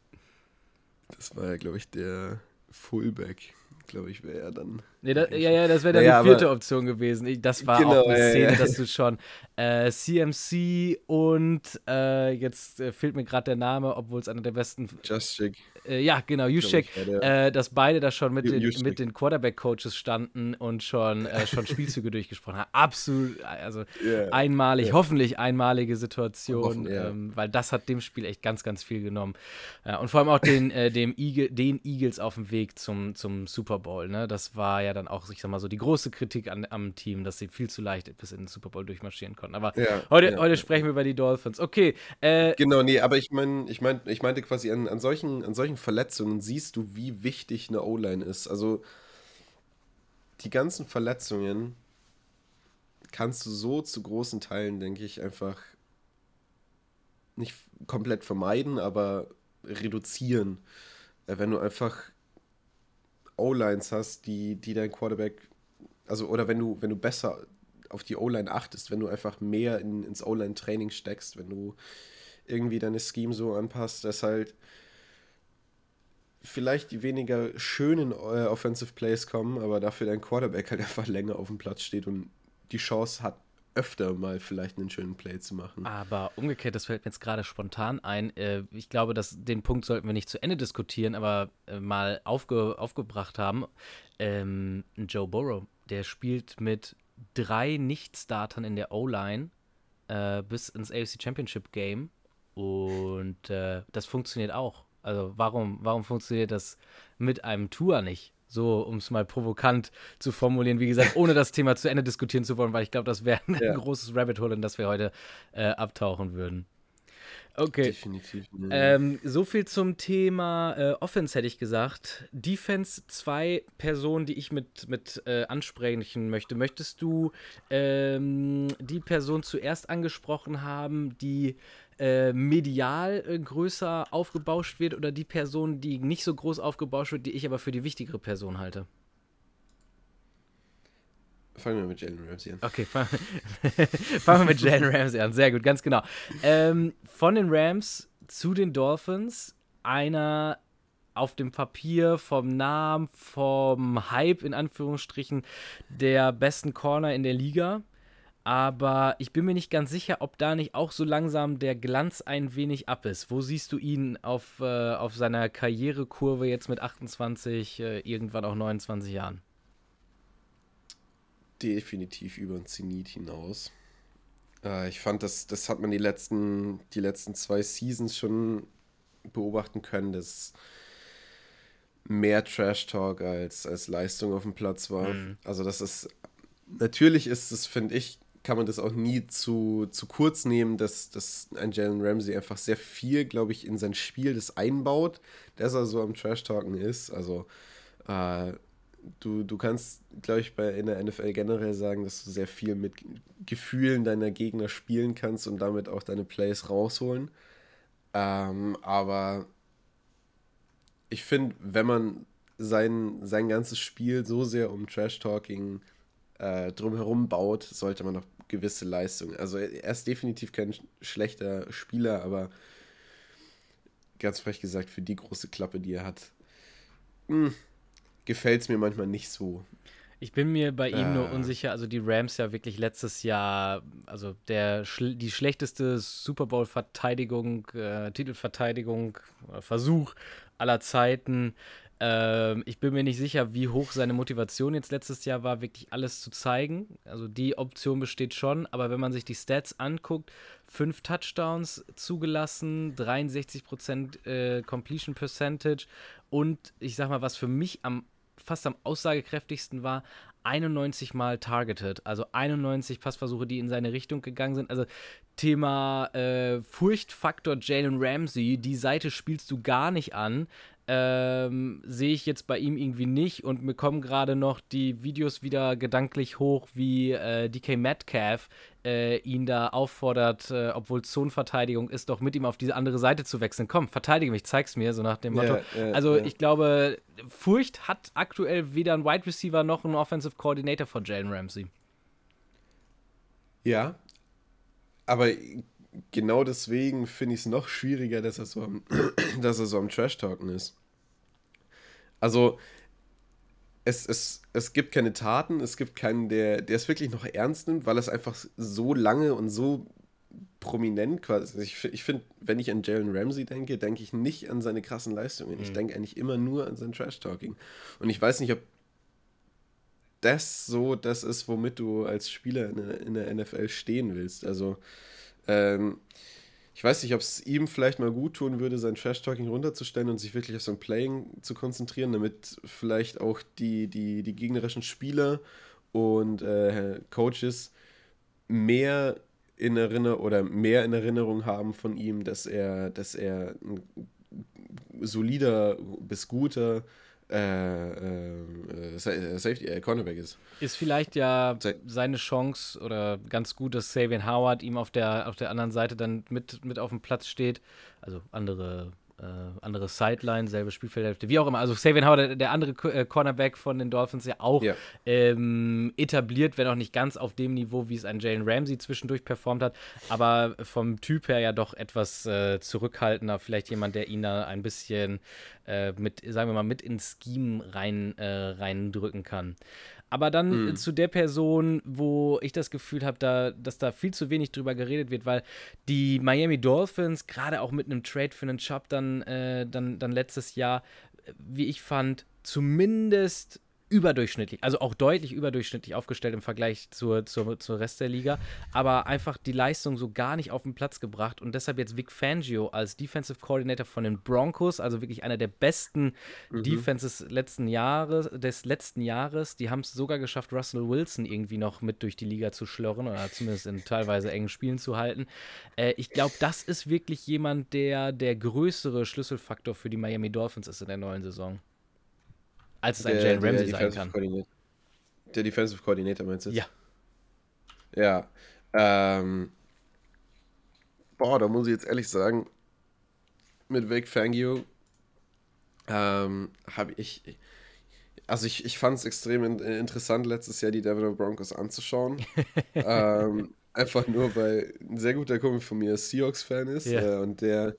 Das war ja, glaube ich, der Fullback glaube ich, wäre er dann. Nee, da, ja, ja, das wäre dann naja, die vierte Option gewesen. Ich, das war genau, auch eine Szene, ja. dass du schon äh, CMC und äh, jetzt äh, fehlt mir gerade der Name, obwohl es einer der besten. Juszczyk. Äh, ja, genau, Juszczyk, äh, dass beide da schon mit den, mit den Quarterback-Coaches standen und schon, äh, schon Spielzüge durchgesprochen haben. Absolut, also yeah. einmalig, yeah. hoffentlich einmalige Situation, Hoffen, ähm, weil das hat dem Spiel echt ganz, ganz viel genommen. und vor allem auch den, dem Eagle, den Eagles auf dem Weg zum, zum Super Bowl. Ne? Das war ja dann auch, ich sag mal so, die große Kritik an, am Team, dass sie viel zu leicht bis in den Super Bowl durchmarschieren konnten. Aber ja, heute, ja, heute ja. sprechen wir über die Dolphins. Okay. Äh, genau, nee, aber ich meine, ich, mein, ich meinte quasi an, an, solchen, an solchen Verletzungen siehst du, wie wichtig eine O-Line ist. Also die ganzen Verletzungen kannst du so zu großen Teilen, denke ich, einfach nicht komplett vermeiden, aber reduzieren. Äh, wenn du einfach O-Lines hast, die, die dein Quarterback, also oder wenn du, wenn du besser auf die O-Line achtest, wenn du einfach mehr in, ins O-Line-Training steckst, wenn du irgendwie deine Scheme so anpasst, dass halt vielleicht die weniger schönen äh, Offensive Plays kommen, aber dafür dein Quarterback halt einfach länger auf dem Platz steht und die Chance hat, öfter mal vielleicht einen schönen Play zu machen. Aber umgekehrt, das fällt mir jetzt gerade spontan ein. Äh, ich glaube, dass den Punkt sollten wir nicht zu Ende diskutieren, aber äh, mal aufge, aufgebracht haben. Ähm, Joe Burrow, der spielt mit drei Nicht-Startern in der O-Line äh, bis ins AFC Championship Game und äh, das funktioniert auch. Also warum, warum funktioniert das mit einem Tour nicht? So, um es mal provokant zu formulieren. Wie gesagt, ohne das Thema zu Ende diskutieren zu wollen, weil ich glaube, das wäre ein ja. großes Rabbit Hole, in das wir heute äh, abtauchen würden. Okay. Definitiv. Ähm, so viel zum Thema äh, Offense hätte ich gesagt. Defense, zwei Personen, die ich mit, mit äh, ansprechen möchte. Möchtest du ähm, die Person zuerst angesprochen haben, die äh, medial äh, größer aufgebauscht wird oder die Person, die nicht so groß aufgebauscht wird, die ich aber für die wichtigere Person halte? Fangen wir mit Jalen Ramsey an. Okay, fangen wir mit Jalen Ramsey an. Sehr gut, ganz genau. Ähm, von den Rams zu den Dolphins, einer auf dem Papier, vom Namen, vom Hype in Anführungsstrichen der besten Corner in der Liga. Aber ich bin mir nicht ganz sicher, ob da nicht auch so langsam der Glanz ein wenig ab ist. Wo siehst du ihn auf, äh, auf seiner Karrierekurve jetzt mit 28, äh, irgendwann auch 29 Jahren? definitiv über den Zenit hinaus. Äh, ich fand, das, das hat man die letzten, die letzten zwei Seasons schon beobachten können, dass mehr Trash Talk als, als Leistung auf dem Platz war. Mhm. Also das ist, natürlich ist es, finde ich, kann man das auch nie zu, zu kurz nehmen, dass, dass ein Jalen Ramsey einfach sehr viel, glaube ich, in sein Spiel das einbaut, dass er so am Trash-Talken ist. Also äh, du, du kannst, glaube ich, bei in der NFL generell sagen, dass du sehr viel mit Gefühlen deiner Gegner spielen kannst und damit auch deine Plays rausholen. Ähm, aber ich finde, wenn man sein, sein ganzes Spiel so sehr um Trash-Talking äh, drumherum baut, sollte man noch gewisse Leistungen. Also er ist definitiv kein schlechter Spieler, aber ganz frech gesagt, für die große Klappe, die er hat, hm, gefällt es mir manchmal nicht so. Ich bin mir bei ihm äh. nur unsicher. Also die Rams ja wirklich letztes Jahr, also der die schlechteste Super Bowl Verteidigung, äh, Titelverteidigung, äh, Versuch aller Zeiten. Ähm, ich bin mir nicht sicher, wie hoch seine Motivation jetzt letztes Jahr war, wirklich alles zu zeigen. Also die Option besteht schon, aber wenn man sich die Stats anguckt, fünf Touchdowns zugelassen, 63% äh, Completion Percentage und ich sag mal, was für mich am fast am aussagekräftigsten war, 91 Mal targeted, also 91 Passversuche, die in seine Richtung gegangen sind. Also Thema äh, Furchtfaktor Jalen Ramsey, die Seite spielst du gar nicht an ähm, sehe ich jetzt bei ihm irgendwie nicht und mir kommen gerade noch die Videos wieder gedanklich hoch, wie äh, DK Metcalf äh, ihn da auffordert, äh, obwohl Zonenverteidigung ist, doch mit ihm auf diese andere Seite zu wechseln. Komm, verteidige mich, zeig's mir, so nach dem Motto. Yeah, yeah, also yeah. ich glaube, Furcht hat aktuell weder ein Wide Receiver noch ein Offensive Coordinator von Jalen Ramsey. Ja, aber genau deswegen finde ich es noch schwieriger, dass er so am, dass er so am Trash-Talken ist. Also, es, es, es gibt keine Taten, es gibt keinen, der, der es wirklich noch ernst nimmt, weil es einfach so lange und so prominent quasi. Also ich, ich finde, wenn ich an Jalen Ramsey denke, denke ich nicht an seine krassen Leistungen. Mhm. Ich denke eigentlich immer nur an sein Trash-Talking. Und ich weiß nicht, ob das so das ist, womit du als Spieler in der, in der NFL stehen willst. Also, ähm, ich weiß nicht, ob es ihm vielleicht mal gut tun würde, sein Trash-Talking runterzustellen und sich wirklich auf sein Playing zu konzentrieren, damit vielleicht auch die, die, die gegnerischen Spieler und äh, Coaches mehr in Erinnerung oder mehr in Erinnerung haben von ihm, dass er, dass er ein solider bis guter äh, äh, äh, Safety, äh, Cornerback ist. Ist vielleicht ja seine Chance oder ganz gut, dass Savian Howard ihm auf der, auf der anderen Seite dann mit, mit auf dem Platz steht. Also andere äh, andere Sideline, selbe Spielfeldhälfte, wie auch immer. Also Savian Howard, der, der andere äh, Cornerback von den Dolphins, ja auch ja. Ähm, etabliert, wenn auch nicht ganz auf dem Niveau, wie es ein Jalen Ramsey zwischendurch performt hat, aber vom Typ her ja doch etwas äh, zurückhaltender. Vielleicht jemand, der ihn da ein bisschen äh, mit, sagen wir mal, mit ins Scheme rein, äh, reindrücken kann. Aber dann mhm. zu der Person, wo ich das Gefühl habe, da, dass da viel zu wenig drüber geredet wird, weil die Miami Dolphins, gerade auch mit einem Trade für einen Job dann, äh, dann, dann letztes Jahr, wie ich fand, zumindest überdurchschnittlich, also auch deutlich überdurchschnittlich aufgestellt im Vergleich zur, zur, zur Rest der Liga, aber einfach die Leistung so gar nicht auf den Platz gebracht und deshalb jetzt Vic Fangio als Defensive Coordinator von den Broncos, also wirklich einer der besten mhm. Defenses letzten Jahres, des letzten Jahres. Die haben es sogar geschafft, Russell Wilson irgendwie noch mit durch die Liga zu schlörren oder zumindest in teilweise engen Spielen zu halten. Äh, ich glaube, das ist wirklich jemand, der der größere Schlüsselfaktor für die Miami Dolphins ist in der neuen Saison als es ein Jalen Ramsey sein kann. Der Defensive Coordinator meinst du? Ja. Ja. Ähm, boah, da muss ich jetzt ehrlich sagen, mit Vic Fangio ähm, habe ich. Also ich, ich fand es extrem in, interessant, letztes Jahr die Denver Broncos anzuschauen. ähm, einfach nur, weil ein sehr guter Kumpel von mir Seahawks-Fan ist yeah. äh, und der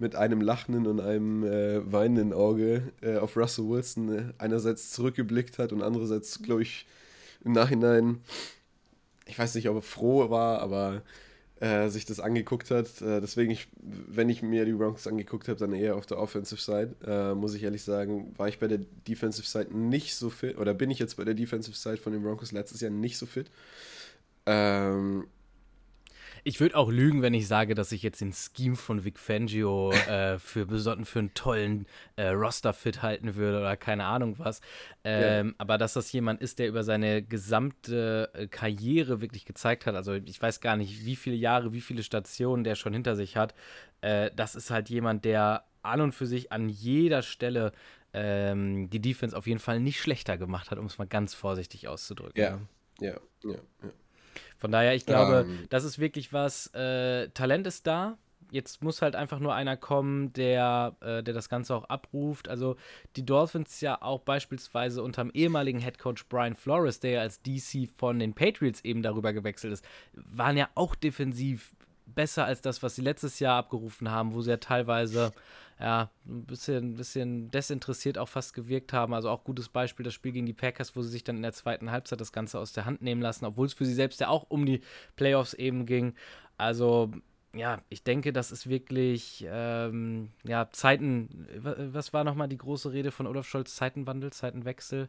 mit einem lachenden und einem äh, weinenden Auge äh, auf Russell Wilson äh, einerseits zurückgeblickt hat und andererseits, glaube ich, im Nachhinein, ich weiß nicht, ob er froh war, aber äh, sich das angeguckt hat. Äh, deswegen, ich, wenn ich mir die Broncos angeguckt habe, dann eher auf der Offensive Side. Äh, muss ich ehrlich sagen, war ich bei der Defensive Side nicht so fit, oder bin ich jetzt bei der Defensive Side von den Broncos letztes Jahr nicht so fit. Ähm, ich würde auch lügen, wenn ich sage, dass ich jetzt den Scheme von Vic Fangio äh, für, besonnen, für einen tollen äh, Roster-Fit halten würde oder keine Ahnung was. Ähm, ja. Aber dass das jemand ist, der über seine gesamte äh, Karriere wirklich gezeigt hat, also ich weiß gar nicht, wie viele Jahre, wie viele Stationen der schon hinter sich hat, äh, das ist halt jemand, der an und für sich an jeder Stelle ähm, die Defense auf jeden Fall nicht schlechter gemacht hat, um es mal ganz vorsichtig auszudrücken. Ja, ja, ja. ja. Von daher, ich glaube, ähm. das ist wirklich was. Äh, Talent ist da. Jetzt muss halt einfach nur einer kommen, der, äh, der das Ganze auch abruft. Also die Dolphins ja auch beispielsweise unter dem ehemaligen Headcoach Brian Flores, der ja als DC von den Patriots eben darüber gewechselt ist, waren ja auch defensiv besser als das, was sie letztes Jahr abgerufen haben, wo sie ja teilweise ja, ein bisschen, bisschen desinteressiert auch fast gewirkt haben. Also auch gutes Beispiel das Spiel gegen die Packers, wo sie sich dann in der zweiten Halbzeit das Ganze aus der Hand nehmen lassen, obwohl es für sie selbst ja auch um die Playoffs eben ging. Also ja, ich denke, das ist wirklich, ähm, ja, Zeiten, was war nochmal die große Rede von Olaf Scholz? Zeitenwandel, Zeitenwechsel?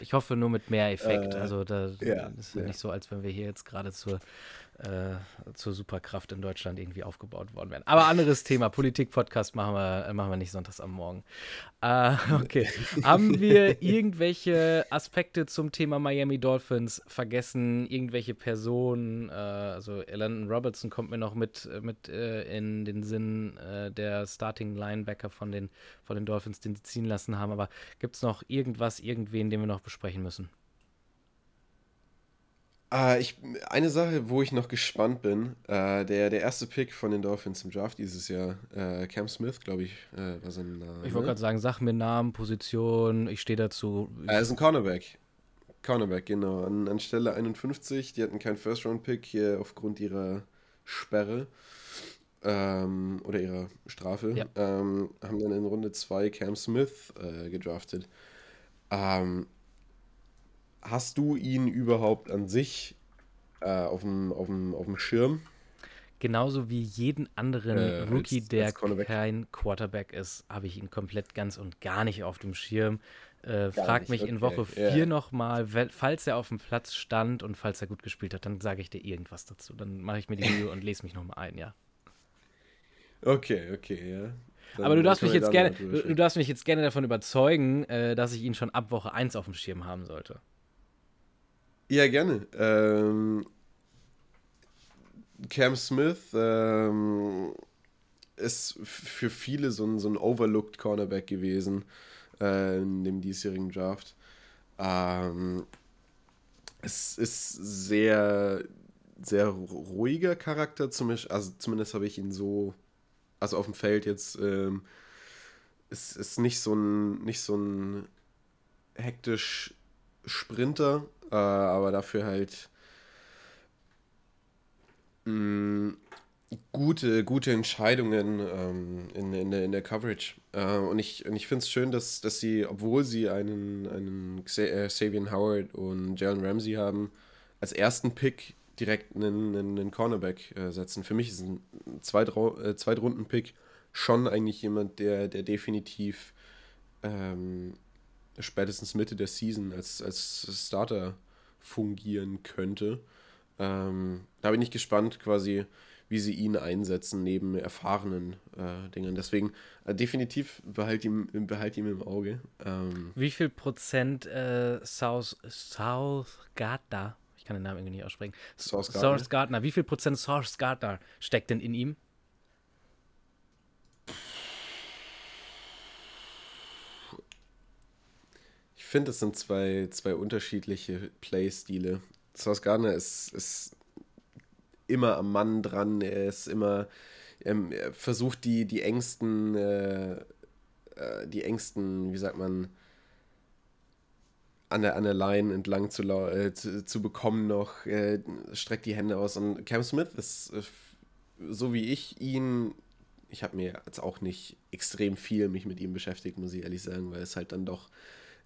Ich hoffe nur mit mehr Effekt. Äh, also da ja, ist ja nicht so, als wenn wir hier jetzt gerade zur äh, zur Superkraft in Deutschland irgendwie aufgebaut worden wären. Aber anderes Thema, Politik-Podcast machen wir, machen wir nicht sonntags am Morgen. Äh, okay. Haben wir irgendwelche Aspekte zum Thema Miami Dolphins vergessen? Irgendwelche Personen? Äh, also Landon Robertson kommt mir noch mit, mit äh, in den Sinn äh, der Starting Linebacker von den, von den Dolphins, den sie ziehen lassen haben. Aber gibt es noch irgendwas, irgendwen, den wir noch besprechen müssen? Äh, ich, eine Sache, wo ich noch gespannt bin, äh, der, der erste Pick von den Dolphins im Draft dieses Jahr, äh, Cam Smith, glaube ich, äh, war sein Name. Ich wollte gerade sagen, sag mir Namen, Position, ich stehe dazu. Er ist ein Cornerback. Cornerback, genau. An, an Stelle 51, die hatten keinen First-Round-Pick hier aufgrund ihrer Sperre ähm, oder ihrer Strafe. Ja. Ähm, haben dann in Runde 2 Cam Smith äh, gedraftet. Ähm, hast du ihn überhaupt an sich äh, auf dem Schirm? Genauso wie jeden anderen äh, Rookie, als, der als kein Quarterback ist, habe ich ihn komplett ganz und gar nicht auf dem Schirm. Äh, frag nicht, mich okay. in Woche 4 yeah. nochmal, falls er auf dem Platz stand und falls er gut gespielt hat, dann sage ich dir irgendwas dazu. Dann mache ich mir die Mühe und lese mich nochmal ein, ja. Okay, okay, ja. Dann Aber du darfst mich jetzt gerne, du, du, darfst mich jetzt gerne davon überzeugen, äh, dass ich ihn schon ab Woche 1 auf dem Schirm haben sollte. Ja, gerne. Ähm, Cam Smith ähm, ist für viele so ein, so ein overlooked Cornerback gewesen äh, in dem diesjährigen Draft. Ähm, es ist sehr, sehr ruhiger Charakter, zumindest, also zumindest habe ich ihn so, also auf dem Feld jetzt, ähm, es ist nicht so ein, nicht so ein hektisch Sprinter, äh, aber dafür halt mh, mm, gute, gute Entscheidungen ähm, in, in, der, in der Coverage. Äh, und ich, und ich finde es schön, dass, dass sie, obwohl sie einen, einen Xavier äh, Howard und Jalen Ramsey haben, als ersten Pick direkt einen, einen Cornerback äh, setzen. Für mich ist ein Zweitrau äh, Zweitrunden-Pick schon eigentlich jemand, der, der definitiv ähm, spätestens Mitte der Season als, als Starter fungieren könnte. Ähm, da bin ich gespannt, quasi, wie sie ihn einsetzen neben erfahrenen äh, Dingern. Deswegen äh, definitiv behalt ihn, behalt ihn im Auge. Ähm, wie viel Prozent äh, South, South Gardner, ich kann den Namen irgendwie nicht aussprechen, Source Gardner. Source Gardner, wie viel Prozent Source Gardner steckt denn in ihm? Ich finde, es sind zwei, zwei unterschiedliche Playstile. Source Gardner ist, ist immer am Mann dran, er ist immer, ähm, er versucht die, die engsten, äh, äh, die engsten, wie sagt man, an der, an der Line entlang zu, äh, zu, zu, bekommen noch, äh, streckt die Hände aus. Und Cam Smith ist, äh, so wie ich ihn, ich habe mir jetzt auch nicht extrem viel mich mit ihm beschäftigt, muss ich ehrlich sagen, weil es halt dann doch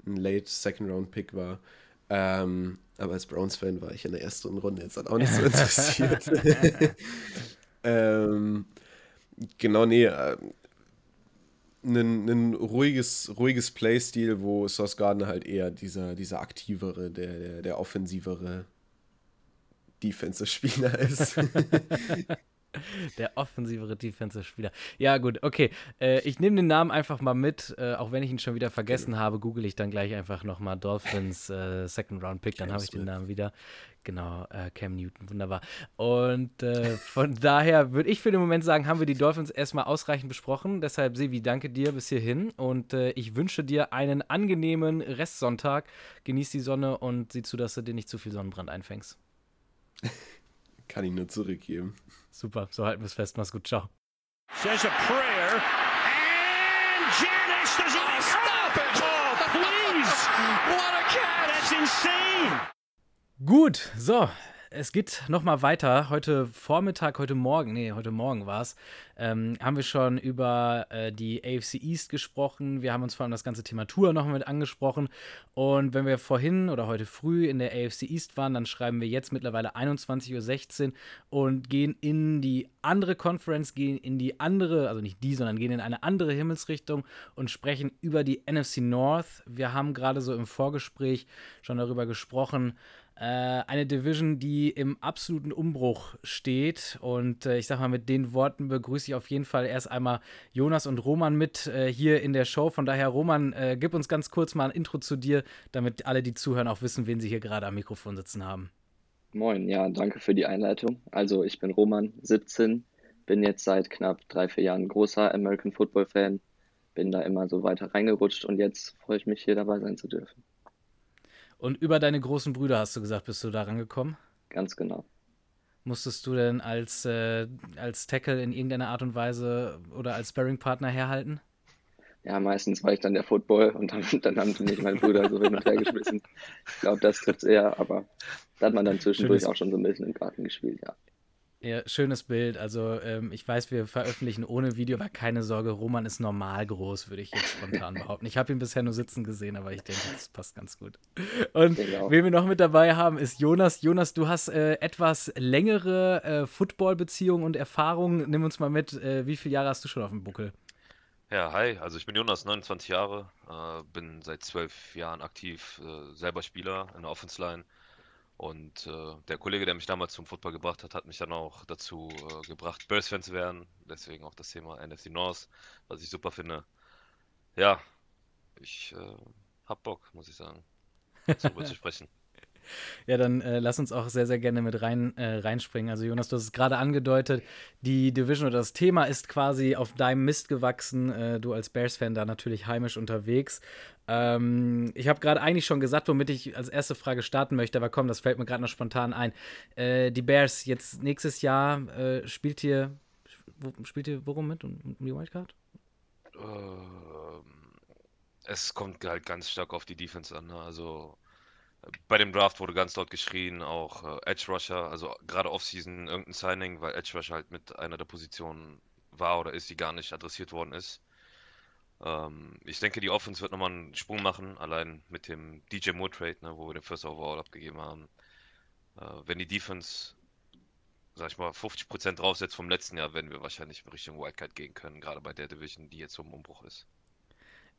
ein Late Second Round Pick war. Ähm, aber als Browns-Fan war ich in der ersten Runde jetzt auch nicht so interessiert. ähm, genau, nee. Äh, ein, ruhiges, ruhiges Playstil, wo Sauce Gardner halt eher dieser, dieser aktivere, der, der, der offensivere Defensive-Spieler ist. Der offensivere Defensive-Spieler. Ja, gut, okay. Äh, ich nehme den Namen einfach mal mit. Äh, auch wenn ich ihn schon wieder vergessen genau. habe, google ich dann gleich einfach nochmal Dolphins äh, Second Round Pick. Dann habe ich den Namen wieder. Genau, äh, Cam Newton, wunderbar. Und äh, von daher würde ich für den Moment sagen, haben wir die Dolphins erstmal ausreichend besprochen. Deshalb, Sevi, danke dir bis hierhin. Und äh, ich wünsche dir einen angenehmen Restsonntag. Genieß die Sonne und sieh zu, dass du dir nicht zu viel Sonnenbrand einfängst. Kann ich nur zurückgeben. Super, so halten wir es fest. Mach's gut, ciao. Says a prayer and Janice does oh, stop it! Oh, please! What a catch! That's insane! Gut, so, es geht nochmal weiter. Heute Vormittag, heute Morgen, nee, heute Morgen war es, ähm, haben wir schon über äh, die AFC East gesprochen. Wir haben uns vor allem das ganze Thema Tour noch mit angesprochen. Und wenn wir vorhin oder heute früh in der AFC East waren, dann schreiben wir jetzt mittlerweile 21.16 Uhr und gehen in die andere Conference, gehen in die andere, also nicht die, sondern gehen in eine andere Himmelsrichtung und sprechen über die NFC North. Wir haben gerade so im Vorgespräch schon darüber gesprochen, eine Division, die im absoluten Umbruch steht. Und äh, ich sag mal, mit den Worten begrüße ich auf jeden Fall erst einmal Jonas und Roman mit äh, hier in der Show. Von daher, Roman, äh, gib uns ganz kurz mal ein Intro zu dir, damit alle, die zuhören, auch wissen, wen sie hier gerade am Mikrofon sitzen haben. Moin, ja, danke für die Einleitung. Also, ich bin Roman, 17, bin jetzt seit knapp drei, vier Jahren großer American Football Fan, bin da immer so weiter reingerutscht und jetzt freue ich mich, hier dabei sein zu dürfen. Und über deine großen Brüder hast du gesagt, bist du da rangekommen? Ganz genau. Musstest du denn als, äh, als Tackle in irgendeiner Art und Weise oder als Sparring-Partner herhalten? Ja, meistens war ich dann der Football und dann, dann haben sie mich meine Brüder so hin und her geschmissen. Ich glaube, das trifft es eher, aber da hat man dann zwischendurch Schönes, auch schon so ein bisschen im Garten gespielt, ja. Ja, schönes Bild. Also ähm, ich weiß, wir veröffentlichen ohne Video, aber keine Sorge, Roman ist normal groß, würde ich jetzt spontan behaupten. Ich habe ihn bisher nur sitzen gesehen, aber ich denke, das passt ganz gut. Und genau. wen wir noch mit dabei haben, ist Jonas. Jonas, du hast äh, etwas längere äh, Football-Beziehung und Erfahrung. Nimm uns mal mit, äh, wie viele Jahre hast du schon auf dem Buckel? Ja, hi, also ich bin Jonas, 29 Jahre, äh, bin seit zwölf Jahren aktiv, äh, selber Spieler in der Offense Line und äh, der Kollege, der mich damals zum Football gebracht hat, hat mich dann auch dazu äh, gebracht, Bears-Fan zu werden. Deswegen auch das Thema NFC North, was ich super finde. Ja, ich äh, hab Bock, muss ich sagen, darüber zu sprechen. Ja, dann äh, lass uns auch sehr, sehr gerne mit rein, äh, reinspringen. Also Jonas, du hast es gerade angedeutet, die Division oder das Thema ist quasi auf deinem Mist gewachsen. Äh, du als Bears-Fan da natürlich heimisch unterwegs. Ähm, ich habe gerade eigentlich schon gesagt, womit ich als erste Frage starten möchte, aber komm, das fällt mir gerade noch spontan ein. Äh, die Bears jetzt nächstes Jahr äh, spielt ihr, spielt ihr worum mit? Um, um die Wildcard? Ähm, es kommt halt ganz stark auf die Defense an. Ne? Also bei dem Draft wurde ganz dort geschrien, auch äh, Edge Rusher, also gerade Offseason irgendein Signing, weil Edge Rusher halt mit einer der Positionen war oder ist, die gar nicht adressiert worden ist. Ähm, ich denke, die Offense wird nochmal einen Sprung machen, allein mit dem DJ Moore Trade, ne, wo wir den First Overall abgegeben haben. Äh, wenn die Defense, sag ich mal, 50% draufsetzt vom letzten Jahr, werden wir wahrscheinlich in Richtung Wildcard gehen können, gerade bei der Division, die jetzt so im Umbruch ist.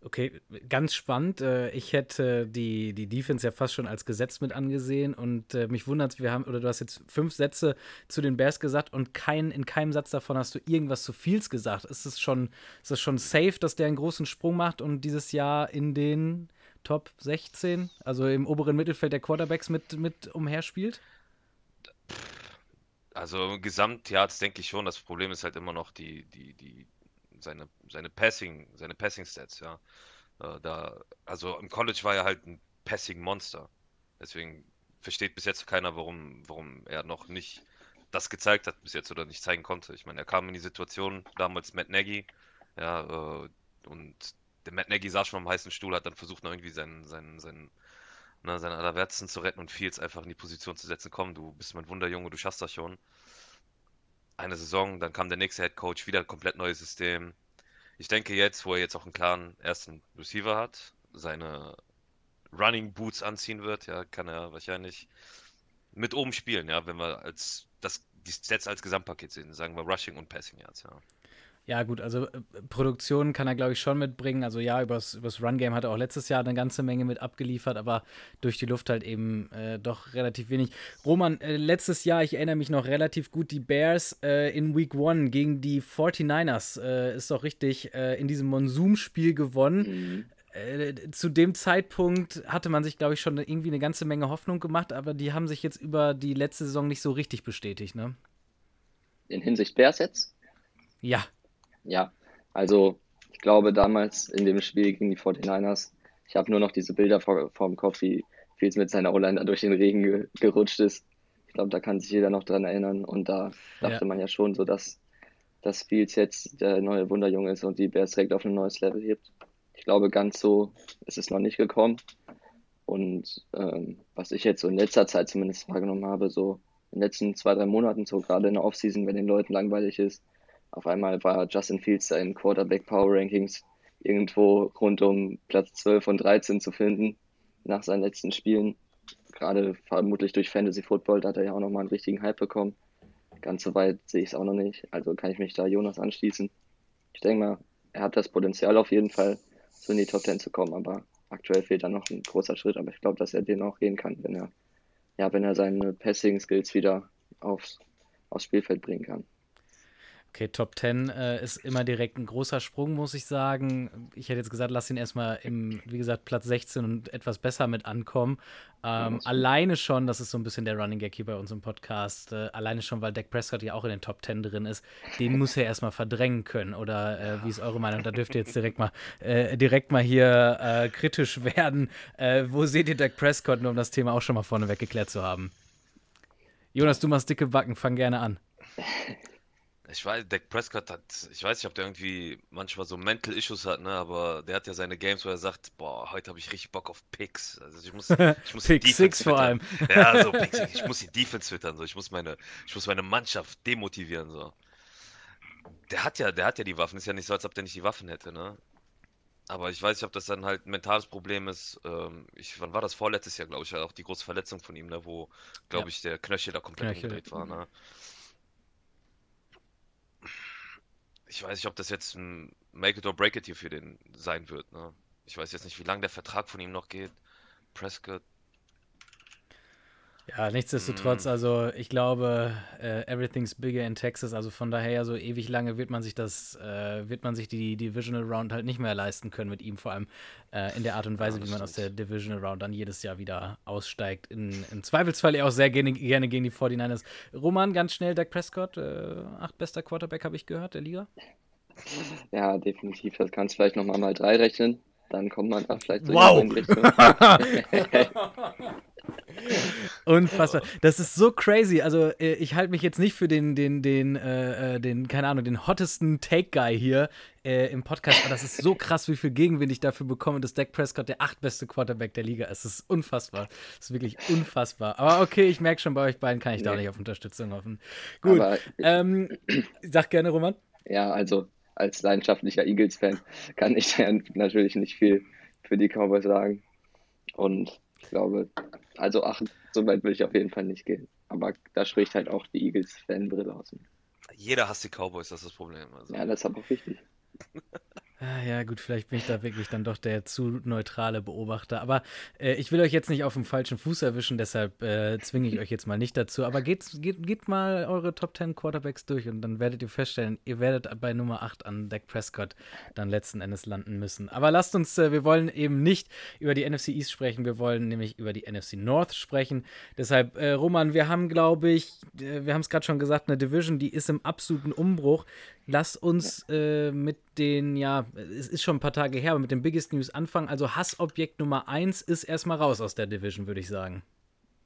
Okay, ganz spannend. Äh, ich hätte die, die Defense ja fast schon als Gesetz mit angesehen und äh, mich wundert, wir haben, oder du hast jetzt fünf Sätze zu den Bears gesagt und kein, in keinem Satz davon hast du irgendwas zu Fields gesagt. Ist es schon, ist es schon safe, dass der einen großen Sprung macht und dieses Jahr in den Top 16, also im oberen Mittelfeld der Quarterbacks mit, mit umherspielt? Also im Gesamtjahr denke ich schon. Das Problem ist halt immer noch die, die, die seine, seine Passing, seine Passing-Stats, ja. Äh, da, also im College war er halt ein Passing-Monster. Deswegen versteht bis jetzt keiner, warum, warum er noch nicht das gezeigt hat bis jetzt oder nicht zeigen konnte. Ich meine, er kam in die Situation damals Matt Nagy, ja, äh, und der Matt Nagy saß schon am heißen Stuhl, hat dann versucht, noch irgendwie seinen, seinen, seinen, ne, seinen Allerwertesten zu retten und Fields einfach in die Position zu setzen. Komm, du bist mein Wunderjunge, du schaffst das schon eine Saison, dann kam der nächste Head Coach, wieder ein komplett neues System. Ich denke jetzt, wo er jetzt auch einen klaren ersten Receiver hat, seine Running Boots anziehen wird, ja, kann er wahrscheinlich mit oben spielen, ja, wenn wir als das die Stats als Gesamtpaket sehen, sagen wir Rushing und Passing Yards, ja. Ja, gut, also äh, Produktion kann er, glaube ich, schon mitbringen. Also ja, übers, übers Run-Game hat er auch letztes Jahr eine ganze Menge mit abgeliefert, aber durch die Luft halt eben äh, doch relativ wenig. Roman, äh, letztes Jahr, ich erinnere mich noch relativ gut, die Bears äh, in Week 1 gegen die 49ers, äh, ist doch richtig, in diesem Monsum-Spiel gewonnen. Mhm. zu dem Zeitpunkt hatte man sich, glaube ich, schon irgendwie eine ganze Menge Hoffnung gemacht, aber die haben sich jetzt über die letzte Saison nicht so richtig bestätigt, ne? In Hinsicht Bears jetzt? Ja, ja, also ich glaube damals in dem Spiel gegen die 49ers, ich habe nur noch diese Bilder vor, vor dem Kopf, wie Fields mit seiner O-Line durch den Regen ge gerutscht ist. Ich glaube, da kann sich jeder noch dran erinnern. Und da dachte ja. man ja schon so, dass, dass Fields jetzt der neue Wunderjunge ist und die Bears direkt auf ein neues Level hebt. Ich glaube, ganz so ist es noch nicht gekommen. Und ähm, was ich jetzt so in letzter Zeit zumindest wahrgenommen habe, so in den letzten zwei, drei Monaten, so gerade in der Offseason, wenn den Leuten langweilig ist, auf einmal war Justin Fields da Quarterback Power Rankings irgendwo rund um Platz 12 und 13 zu finden nach seinen letzten Spielen. Gerade vermutlich durch Fantasy Football, da hat er ja auch nochmal einen richtigen Hype bekommen. Ganz so weit sehe ich es auch noch nicht. Also kann ich mich da Jonas anschließen. Ich denke mal, er hat das Potenzial auf jeden Fall, so in die Top 10 zu kommen, aber aktuell fehlt da noch ein großer Schritt, aber ich glaube, dass er den auch gehen kann, wenn er, ja, wenn er seine Passing Skills wieder aufs, aufs Spielfeld bringen kann. Okay, Top 10 äh, ist immer direkt ein großer Sprung, muss ich sagen. Ich hätte jetzt gesagt, lass ihn erstmal im, wie gesagt, Platz 16 und etwas besser mit ankommen. Ähm, ja, alleine schon, das ist so ein bisschen der Running Gag hier bei uns im Podcast, äh, alleine schon, weil Dak Prescott ja auch in den Top 10 drin ist, den muss er erstmal verdrängen können. Oder äh, wie ist eure Meinung? Da dürft ihr jetzt direkt mal, äh, direkt mal hier äh, kritisch werden. Äh, wo seht ihr Dak Prescott, nur um das Thema auch schon mal vorneweg geklärt zu haben? Jonas, du machst dicke Backen, fang gerne an. Ich weiß, Dak Prescott hat, ich weiß nicht, ob der irgendwie manchmal so Mental Issues hat, ne, aber der hat ja seine Games, wo er sagt, boah, heute habe ich richtig Bock auf Picks. Also ich muss, ich muss Pick Six vor allem. Ja, so Pick. Ich muss die Defense füttern, so. Ich muss meine, ich muss meine Mannschaft demotivieren, so. Der hat ja, der hat ja die Waffen. Ist ja nicht so, als ob der nicht die Waffen hätte, ne? Aber ich weiß nicht, ob das dann halt ein mentales Problem ist. Ähm, ich, wann war das? Vorletztes Jahr, glaube ich, auch die große Verletzung von ihm, ne, wo, glaube ja. ich, der Knöchel da komplett Knöchel. umgedreht war, ne? Ich weiß nicht, ob das jetzt ein Make it or break it hier für den sein wird. Ne? Ich weiß jetzt nicht, wie lange der Vertrag von ihm noch geht. Prescott. Ja, nichtsdestotrotz, mm. also ich glaube, äh, everything's bigger in Texas, also von daher so ewig lange wird man sich das, äh, wird man sich die Divisional Round halt nicht mehr leisten können mit ihm, vor allem äh, in der Art und Weise, ja, wie man stimmt. aus der Divisional Round dann jedes Jahr wieder aussteigt. In, Im Zweifelsfall ja auch sehr gerne, gerne, gegen die 49ers. Roman, ganz schnell, Dak Prescott, äh, acht bester Quarterback, habe ich gehört, der Liga. Ja, definitiv. Das kannst du vielleicht nochmal mal drei rechnen. Dann kommt man da vielleicht so wow. in Richtung. Unfassbar. Das ist so crazy. Also, äh, ich halte mich jetzt nicht für den, den, den, äh, äh, den, keine Ahnung, den hottesten Take-Guy hier äh, im Podcast, aber das ist so krass, wie viel Gegenwind ich dafür bekomme, dass Dak Prescott der achtbeste Quarterback der Liga ist. Das ist unfassbar. Das ist wirklich unfassbar. Aber okay, ich merke schon, bei euch beiden kann ich nee. da nicht auf Unterstützung hoffen. Gut. Aber, ähm, sag gerne, Roman. Ja, also als leidenschaftlicher Eagles-Fan kann ich natürlich nicht viel für die Cowboys sagen. Und ich glaube, also ach, so weit will ich auf jeden Fall nicht gehen. Aber da spricht halt auch die Eagles-Fanbrille aus. Jeder hasst die Cowboys, das ist das Problem. Also. Ja, das ist aber auch wichtig. Ah, ja, gut, vielleicht bin ich da wirklich dann doch der zu neutrale Beobachter. Aber äh, ich will euch jetzt nicht auf dem falschen Fuß erwischen, deshalb äh, zwinge ich euch jetzt mal nicht dazu. Aber geht, geht, geht mal eure Top 10 Quarterbacks durch und dann werdet ihr feststellen, ihr werdet bei Nummer 8 an Dak Prescott dann letzten Endes landen müssen. Aber lasst uns, äh, wir wollen eben nicht über die NFC East sprechen, wir wollen nämlich über die NFC North sprechen. Deshalb, äh, Roman, wir haben, glaube ich, äh, wir haben es gerade schon gesagt, eine Division, die ist im absoluten Umbruch. Lass uns äh, mit den, ja, es ist schon ein paar Tage her, aber mit den Biggest News anfangen. Also Hassobjekt Nummer 1 ist erstmal raus aus der Division, würde ich sagen.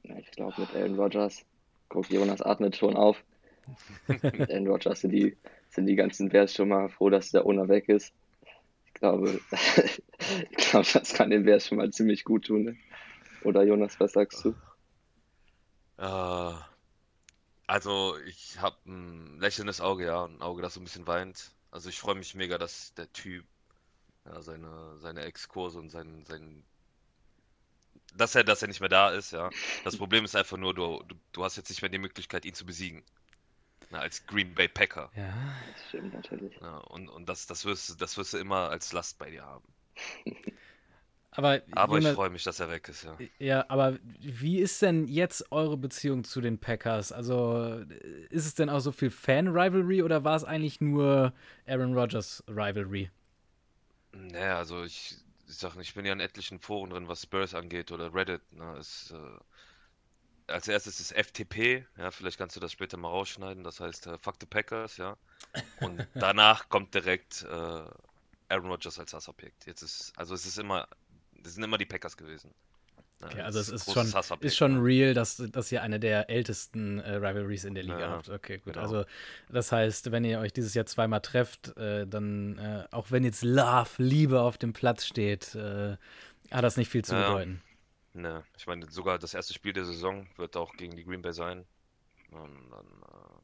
Ja, ich glaube mit Aaron Rodgers. Guck, Jonas atmet schon auf. mit Aaron Rodgers sind die, sind die ganzen Bears schon mal froh, dass der Owner weg ist. Ich glaube, ich glaube, das kann den Bears schon mal ziemlich gut tun. Ne? Oder Jonas, was sagst du? Äh, also ich habe ein lächelndes Auge, ja, ein Auge, das so ein bisschen weint. Also ich freue mich mega, dass der Typ ja, seine, seine Exkurse und sein, sein dass er, dass er nicht mehr da ist, ja. Das Problem ist einfach nur, du, du, du hast jetzt nicht mehr die Möglichkeit, ihn zu besiegen. Na, als Green Bay Packer. Ja. Das stimmt natürlich. Ja, und und das, das, wirst, das wirst du immer als Last bei dir haben. Aber, Aber Jonas, ich freue mich, dass er weg ist, ja. Ja, aber wie ist denn jetzt eure Beziehung zu den Packers? Also ist es denn auch so viel Fan-Rivalry oder war es eigentlich nur Aaron Rodgers-Rivalry? Naja, also ich, ich sag nicht, ich bin ja in etlichen Foren drin, was Spurs angeht oder Reddit. Ne, ist, äh, als erstes ist FTP, ja, vielleicht kannst du das später mal rausschneiden, das heißt äh, Fuck the Packers, ja. Und danach kommt direkt äh, Aaron Rodgers als Hassobjekt. Jetzt ist, also es ist immer, das sind immer die Packers gewesen. Okay, das also es ist schon, ist schon real, dass, dass ihr eine der ältesten äh, Rivalries in der Liga Ja, habt. Okay, gut. genau. Also das heißt, wenn ihr euch dieses Jahr zweimal trefft, äh, dann, äh, auch wenn jetzt Love, Liebe auf dem Platz steht, äh, hat das nicht viel zu Ja. bedeuten. Ne, ich meine, sogar das erste Spiel der Saison wird auch gegen die Green Bay sein. Und dann äh,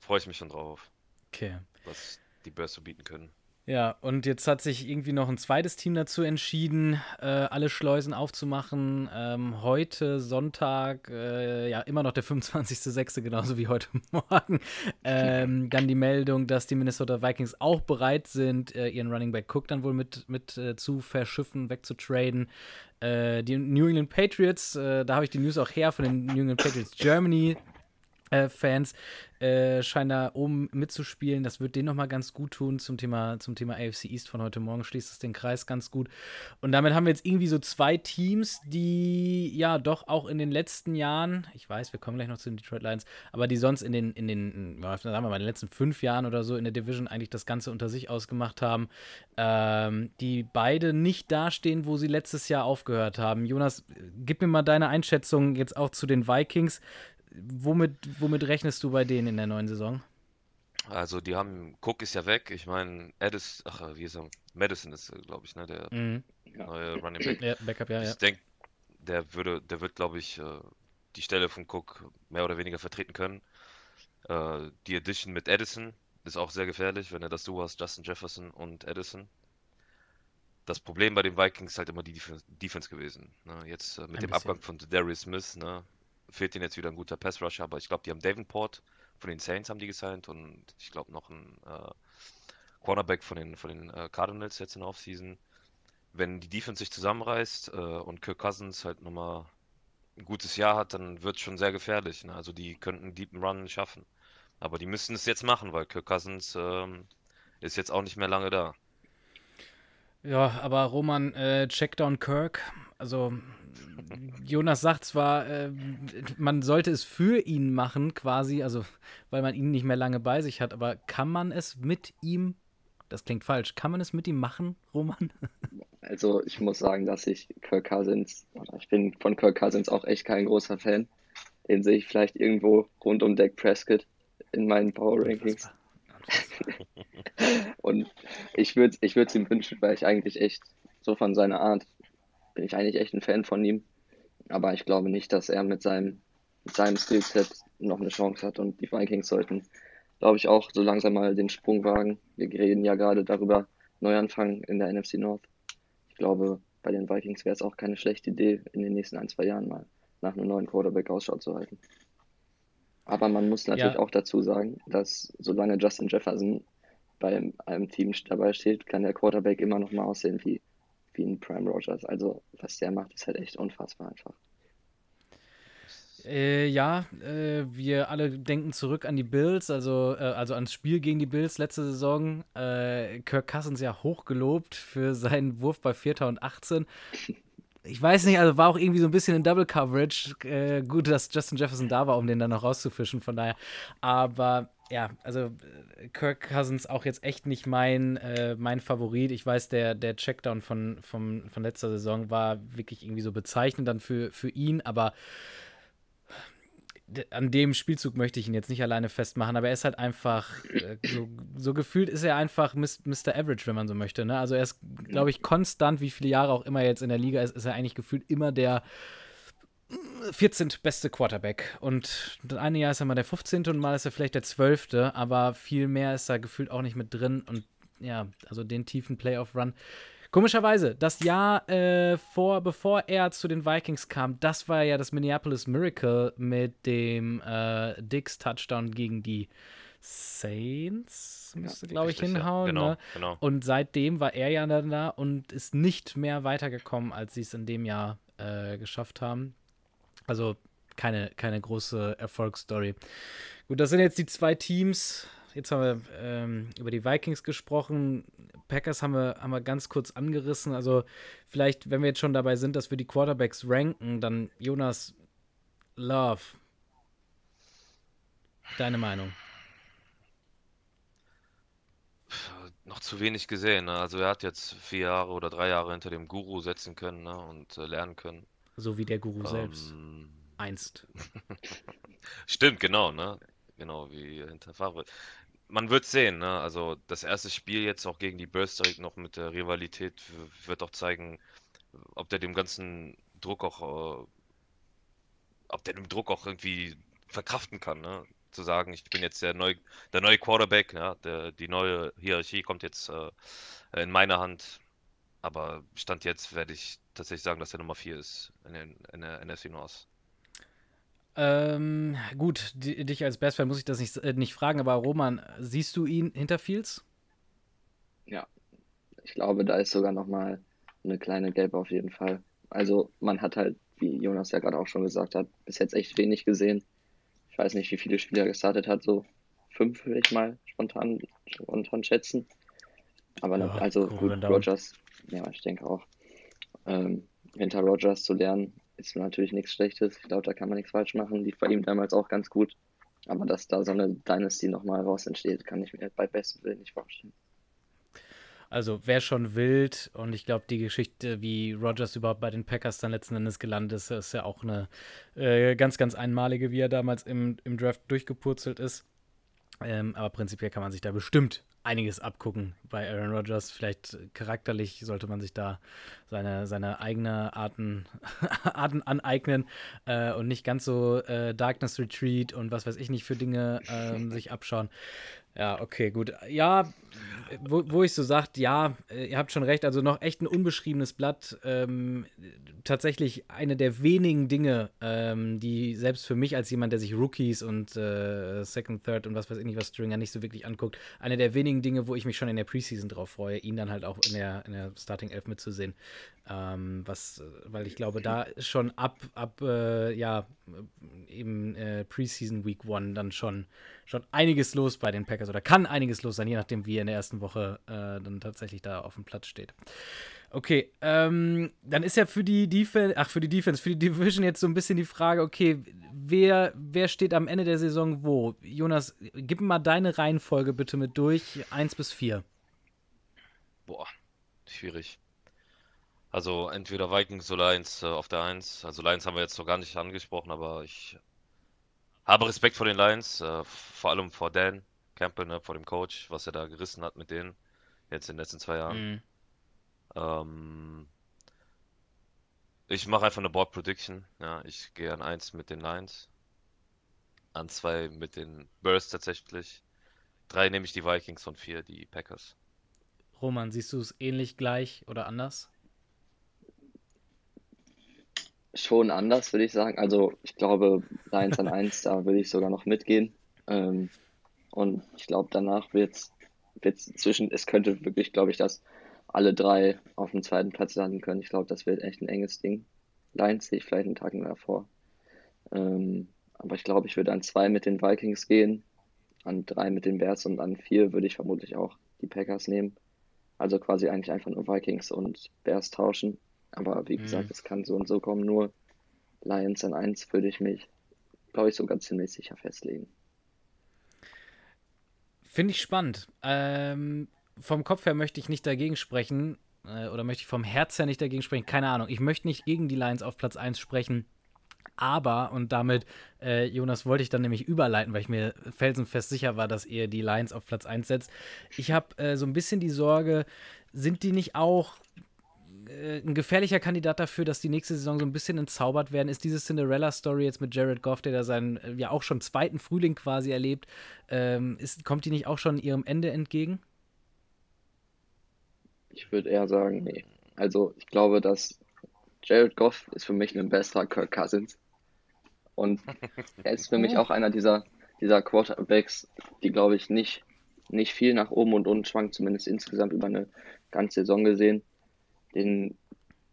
freue ich mich schon drauf, Okay. was die Bears so bieten können. Ja, und jetzt hat sich irgendwie noch ein zweites Team dazu entschieden, äh, alle Schleusen aufzumachen. Ähm, heute Sonntag, äh, ja, immer noch der 25.06., genauso wie heute Morgen. Ähm, dann die Meldung, dass die Minnesota Vikings auch bereit sind, äh, ihren Running Back Cook dann wohl mit, mit äh, zu verschiffen, wegzutraden. Äh, die New England Patriots, äh, da habe ich die News auch her von den New England Patriots Germany. Äh, Fans äh, scheinen da oben mitzuspielen. Das wird denen nochmal ganz gut tun zum Thema, zum Thema AFC East von heute Morgen. Schließt es den Kreis ganz gut. Und damit haben wir jetzt irgendwie so zwei Teams, die ja doch auch in den letzten Jahren, ich weiß, wir kommen gleich noch zu den Detroit Lions, aber die sonst in den, in den, sagen wir mal, in den letzten fünf Jahren oder so in der Division eigentlich das Ganze unter sich ausgemacht haben, ähm, die beide nicht dastehen, wo sie letztes Jahr aufgehört haben. Jonas, gib mir mal deine Einschätzung jetzt auch zu den Vikings womit, womit rechnest du bei denen in der neuen Saison? Also die haben, Cook ist ja weg. Ich meine, Addis, ach, wie ist er? Madison ist, glaube ich, ne, der Mhm. Ja. neue Running Back. Ja, Backup, ja, ja. Ich denke, der würde, der wird, glaube ich, äh, die Stelle von Cook mehr oder weniger vertreten können. Äh, die Addition mit Addison ist auch sehr gefährlich, wenn er das Duo hast, Justin Jefferson und Addison. Das Problem bei den Vikings ist halt immer die Def Defense gewesen. Ne? Jetzt äh, mit Ein dem bisschen. Abgang von Darius Smith, ne, fehlt ihnen jetzt wieder ein guter Pass-Rusher, aber ich glaube, die haben Davenport von den Saints haben die gesigned und ich glaube noch ein äh, Cornerback von den, von den äh, Cardinals jetzt in der Offseason. Wenn die Defense sich zusammenreißt äh, und Kirk Cousins halt nochmal ein gutes Jahr hat, dann wird es schon sehr gefährlich. Ne? Also die könnten einen deepen Run schaffen. Aber die müssen es jetzt machen, weil Kirk Cousins ähm, ist jetzt auch nicht mehr lange da. Ja, aber Roman, äh, Checkdown Kirk, also Jonas sagt zwar, äh, man sollte es für ihn machen, quasi, also weil man ihn nicht mehr lange bei sich hat, aber kann man es mit ihm, das klingt falsch, kann man es mit ihm machen, Roman? Also ich muss sagen, dass ich Kirk Cousins, oder ich bin von Kirk Cousins auch echt kein großer Fan. Den sehe ich vielleicht irgendwo rund um Dak Prescott in meinen Power Rankings. Und ich würde ich es ihm wünschen, weil ich eigentlich echt so von seiner Art bin ich eigentlich echt ein Fan von ihm. Aber ich glaube nicht, dass er mit seinem, mit seinem Skillset noch eine Chance hat. Und die Vikings sollten, glaube ich, auch so langsam mal den Sprung wagen. Wir reden ja gerade darüber, Neuanfang in der NFC North. Ich glaube, bei den Vikings wäre es auch keine schlechte Idee, in den nächsten ein, zwei Jahren mal nach einem neuen Quarterback Ausschau zu halten. Aber man muss natürlich Ja. auch dazu sagen, dass solange Justin Jefferson bei einem Team dabei steht, kann der Quarterback immer noch mal aussehen wie, wie ein Prime Rogers. Also was der macht, ist halt echt unfassbar einfach. Äh, ja, äh, wir alle denken zurück an die Bills, also, äh, also ans Spiel gegen die Bills letzte Saison. Äh, Kirk Cousins ja hochgelobt für seinen Wurf bei 4. und 18. Ich weiß nicht, also war auch irgendwie so ein bisschen in Double Coverage. Äh, gut, dass Justin Jefferson da war, um den dann noch rauszufischen, von daher. Aber ja, also äh, Kirk Cousins auch jetzt echt nicht mein, mein Favorit. Ich weiß, der, der Checkdown von, von, von letzter Saison war wirklich irgendwie so bezeichnend dann für, für ihn, aber an dem Spielzug möchte ich ihn jetzt nicht alleine festmachen, aber er ist halt einfach, äh, so, so, gefühlt ist er einfach Mr. Average, wenn man so möchte. Ne? Also er ist, glaube ich, konstant, wie viele Jahre auch immer jetzt in der Liga ist, ist er eigentlich gefühlt immer der 14. beste Quarterback. Und das eine Jahr ist er mal der 15. und mal ist er vielleicht der 12. Aber viel mehr ist da gefühlt auch nicht mit drin. Und ja, also den tiefen Playoff-Run Komischerweise, das Jahr äh, vor, bevor er zu den Vikings kam, das war ja das Minneapolis Miracle mit dem äh, Dix Touchdown gegen die Saints, müsste, ja, glaube ich, hinhauen. Ja. Genau, ne? genau. Und seitdem war er ja dann da und ist nicht mehr weitergekommen, als sie es in dem Jahr äh, geschafft haben. Also keine, keine große Erfolgsstory. Gut, das sind jetzt die zwei Teams. Jetzt haben wir ähm, über die Vikings gesprochen. Packers haben wir, haben wir ganz kurz angerissen. Also vielleicht, wenn wir jetzt schon dabei sind, dass wir die Quarterbacks ranken, dann Jonas Love. Deine Meinung? Noch zu wenig gesehen. Ne? Also er hat jetzt vier Jahre oder drei Jahre hinter dem Guru setzen können ne? und äh, lernen können. So wie der Guru ähm, selbst. Einst. Stimmt, genau, ne? Genau, wie hinter Favre man wird sehen, ne? Also das erste Spiel jetzt auch gegen die Bears direkt noch mit der Rivalität wird auch zeigen, ob der dem ganzen Druck auch, äh, ob der den Druck auch irgendwie verkraften kann, ne? Zu sagen, ich bin jetzt der neue, der neue Quarterback, ja? der, die neue Hierarchie kommt jetzt äh, in meine Hand. Aber Stand jetzt werde ich tatsächlich sagen, dass er Nummer 4 ist in, den, in der NFC North. Ähm, gut, dich als Bestfan muss ich das nicht, äh, nicht fragen, aber Roman, siehst du ihn hinter Fields? Ja, ich glaube, da ist sogar noch mal eine kleine Gelbe auf jeden Fall. Also man hat halt, wie Jonas ja gerade auch schon gesagt hat, bis jetzt echt wenig gesehen. Ich weiß nicht, wie viele Spieler gestartet hat, so fünf würde ich mal spontan, spontan schätzen. Aber ja, also gut, Rogers, ja, ich denke auch. Ähm, hinter Rogers zu lernen, ist natürlich nichts Schlechtes. Ich glaube, da kann man nichts falsch machen. Lief bei ihm damals auch ganz gut. Aber dass da so eine Dynasty nochmal raus entsteht, kann ich mir bei bestem Willen nicht vorstellen. Also wäre schon wild und ich glaube, die Geschichte, wie Rogers überhaupt bei den Packers dann letzten Endes gelandet ist, ist ja auch eine äh, ganz, ganz einmalige, wie er damals im, im Draft durchgepurzelt ist. Ähm, aber prinzipiell kann man sich da bestimmt einiges abgucken bei Aaron Rodgers. Vielleicht charakterlich sollte man sich da seine, seine eigene Arten, Arten aneignen äh, und nicht ganz so äh, Darkness Retreat und was weiß ich nicht für Dinge ähm, sich abschauen. Ja, okay, gut. Ja, wo, wo ich so sagt, ja, äh, ihr habt schon recht, also noch echt ein unbeschriebenes Blatt. Ähm, tatsächlich eine der wenigen Dinge, ähm, die selbst für mich als jemand, der sich Rookies und äh, Second, Third und was weiß ich nicht, was Stringer nicht so wirklich anguckt, eine der wenigen Dinge, wo ich mich schon in der Preseason drauf freue, ihn dann halt auch in der, in der Starting Elf mitzusehen. Ähm, was, weil ich glaube, da schon ab, ab äh, ja, eben äh, Preseason Week One dann schon, schon einiges los bei den Packers oder kann einiges los sein, je nachdem, wie er in der ersten Woche äh, dann tatsächlich da auf dem Platz steht. Okay, ähm, dann ist ja für die Defense, ach, für die Defense, für die Division jetzt so ein bisschen die Frage, okay, wer, wer steht am Ende der Saison wo? Jonas, gib mal deine Reihenfolge bitte mit durch, 1 bis 4. Boah, schwierig. Also entweder Vikings oder Lions äh, auf der 1. Also Lions haben wir jetzt noch gar nicht angesprochen, aber ich habe Respekt vor den Lions, äh, vor allem vor Dan Campbell, ne, vor dem Coach, was er da gerissen hat mit denen jetzt in den letzten zwei Jahren. Mhm. Ähm, ich mache einfach eine Board Prediction. Ja, ich gehe an 1 mit den Lions, an 2 mit den Bears tatsächlich, 3 nehme ich die Vikings und 4 die Packers. Roman, siehst du es ähnlich gleich oder anders? Schon anders, würde ich sagen. Also ich glaube, Lions an 1, da würde ich sogar noch mitgehen. Ähm, und ich glaube, danach wird es zwischen, es könnte wirklich, glaube ich, dass alle drei auf dem zweiten Platz landen können. Ich glaube, das wird echt ein enges Ding. Lions sehe ich vielleicht einen Tag mehr vor. Ähm, aber ich glaube, ich würde an zwei mit den Vikings gehen, an drei mit den Bears und an vier würde ich vermutlich auch die Packers nehmen. Also quasi eigentlich einfach nur Vikings und Bears tauschen. Aber wie mhm. gesagt, es kann so und so kommen. Nur Lions an eins würde ich mich, glaube ich, sogar ziemlich sicher festlegen. Finde ich spannend. Ähm, vom Kopf her möchte ich nicht dagegen sprechen. Äh, oder möchte ich vom Herz her nicht dagegen sprechen. Keine Ahnung. Ich möchte nicht gegen die Lions auf Platz 1 sprechen. Aber, und damit, äh, Jonas, wollte ich dann nämlich überleiten, weil ich mir felsenfest sicher war, dass ihr die Lions auf Platz 1 setzt. Ich habe äh, so ein bisschen die Sorge, sind die nicht auch äh, ein gefährlicher Kandidat dafür, dass die nächste Saison so ein bisschen entzaubert werden? Ist diese Cinderella-Story jetzt mit Jared Goff, der da seinen äh, ja auch schon zweiten Frühling quasi erlebt, ähm, ist, kommt die nicht auch schon ihrem Ende entgegen? Ich würde eher sagen, nee. Also ich glaube, dass Jared Goff ist für mich ein besserer Kirk Cousins. Und er ist für mich auch einer dieser, dieser Quarterbacks, die, glaube ich, nicht, nicht viel nach oben und unten schwankt, zumindest insgesamt über eine ganze Saison gesehen. Den,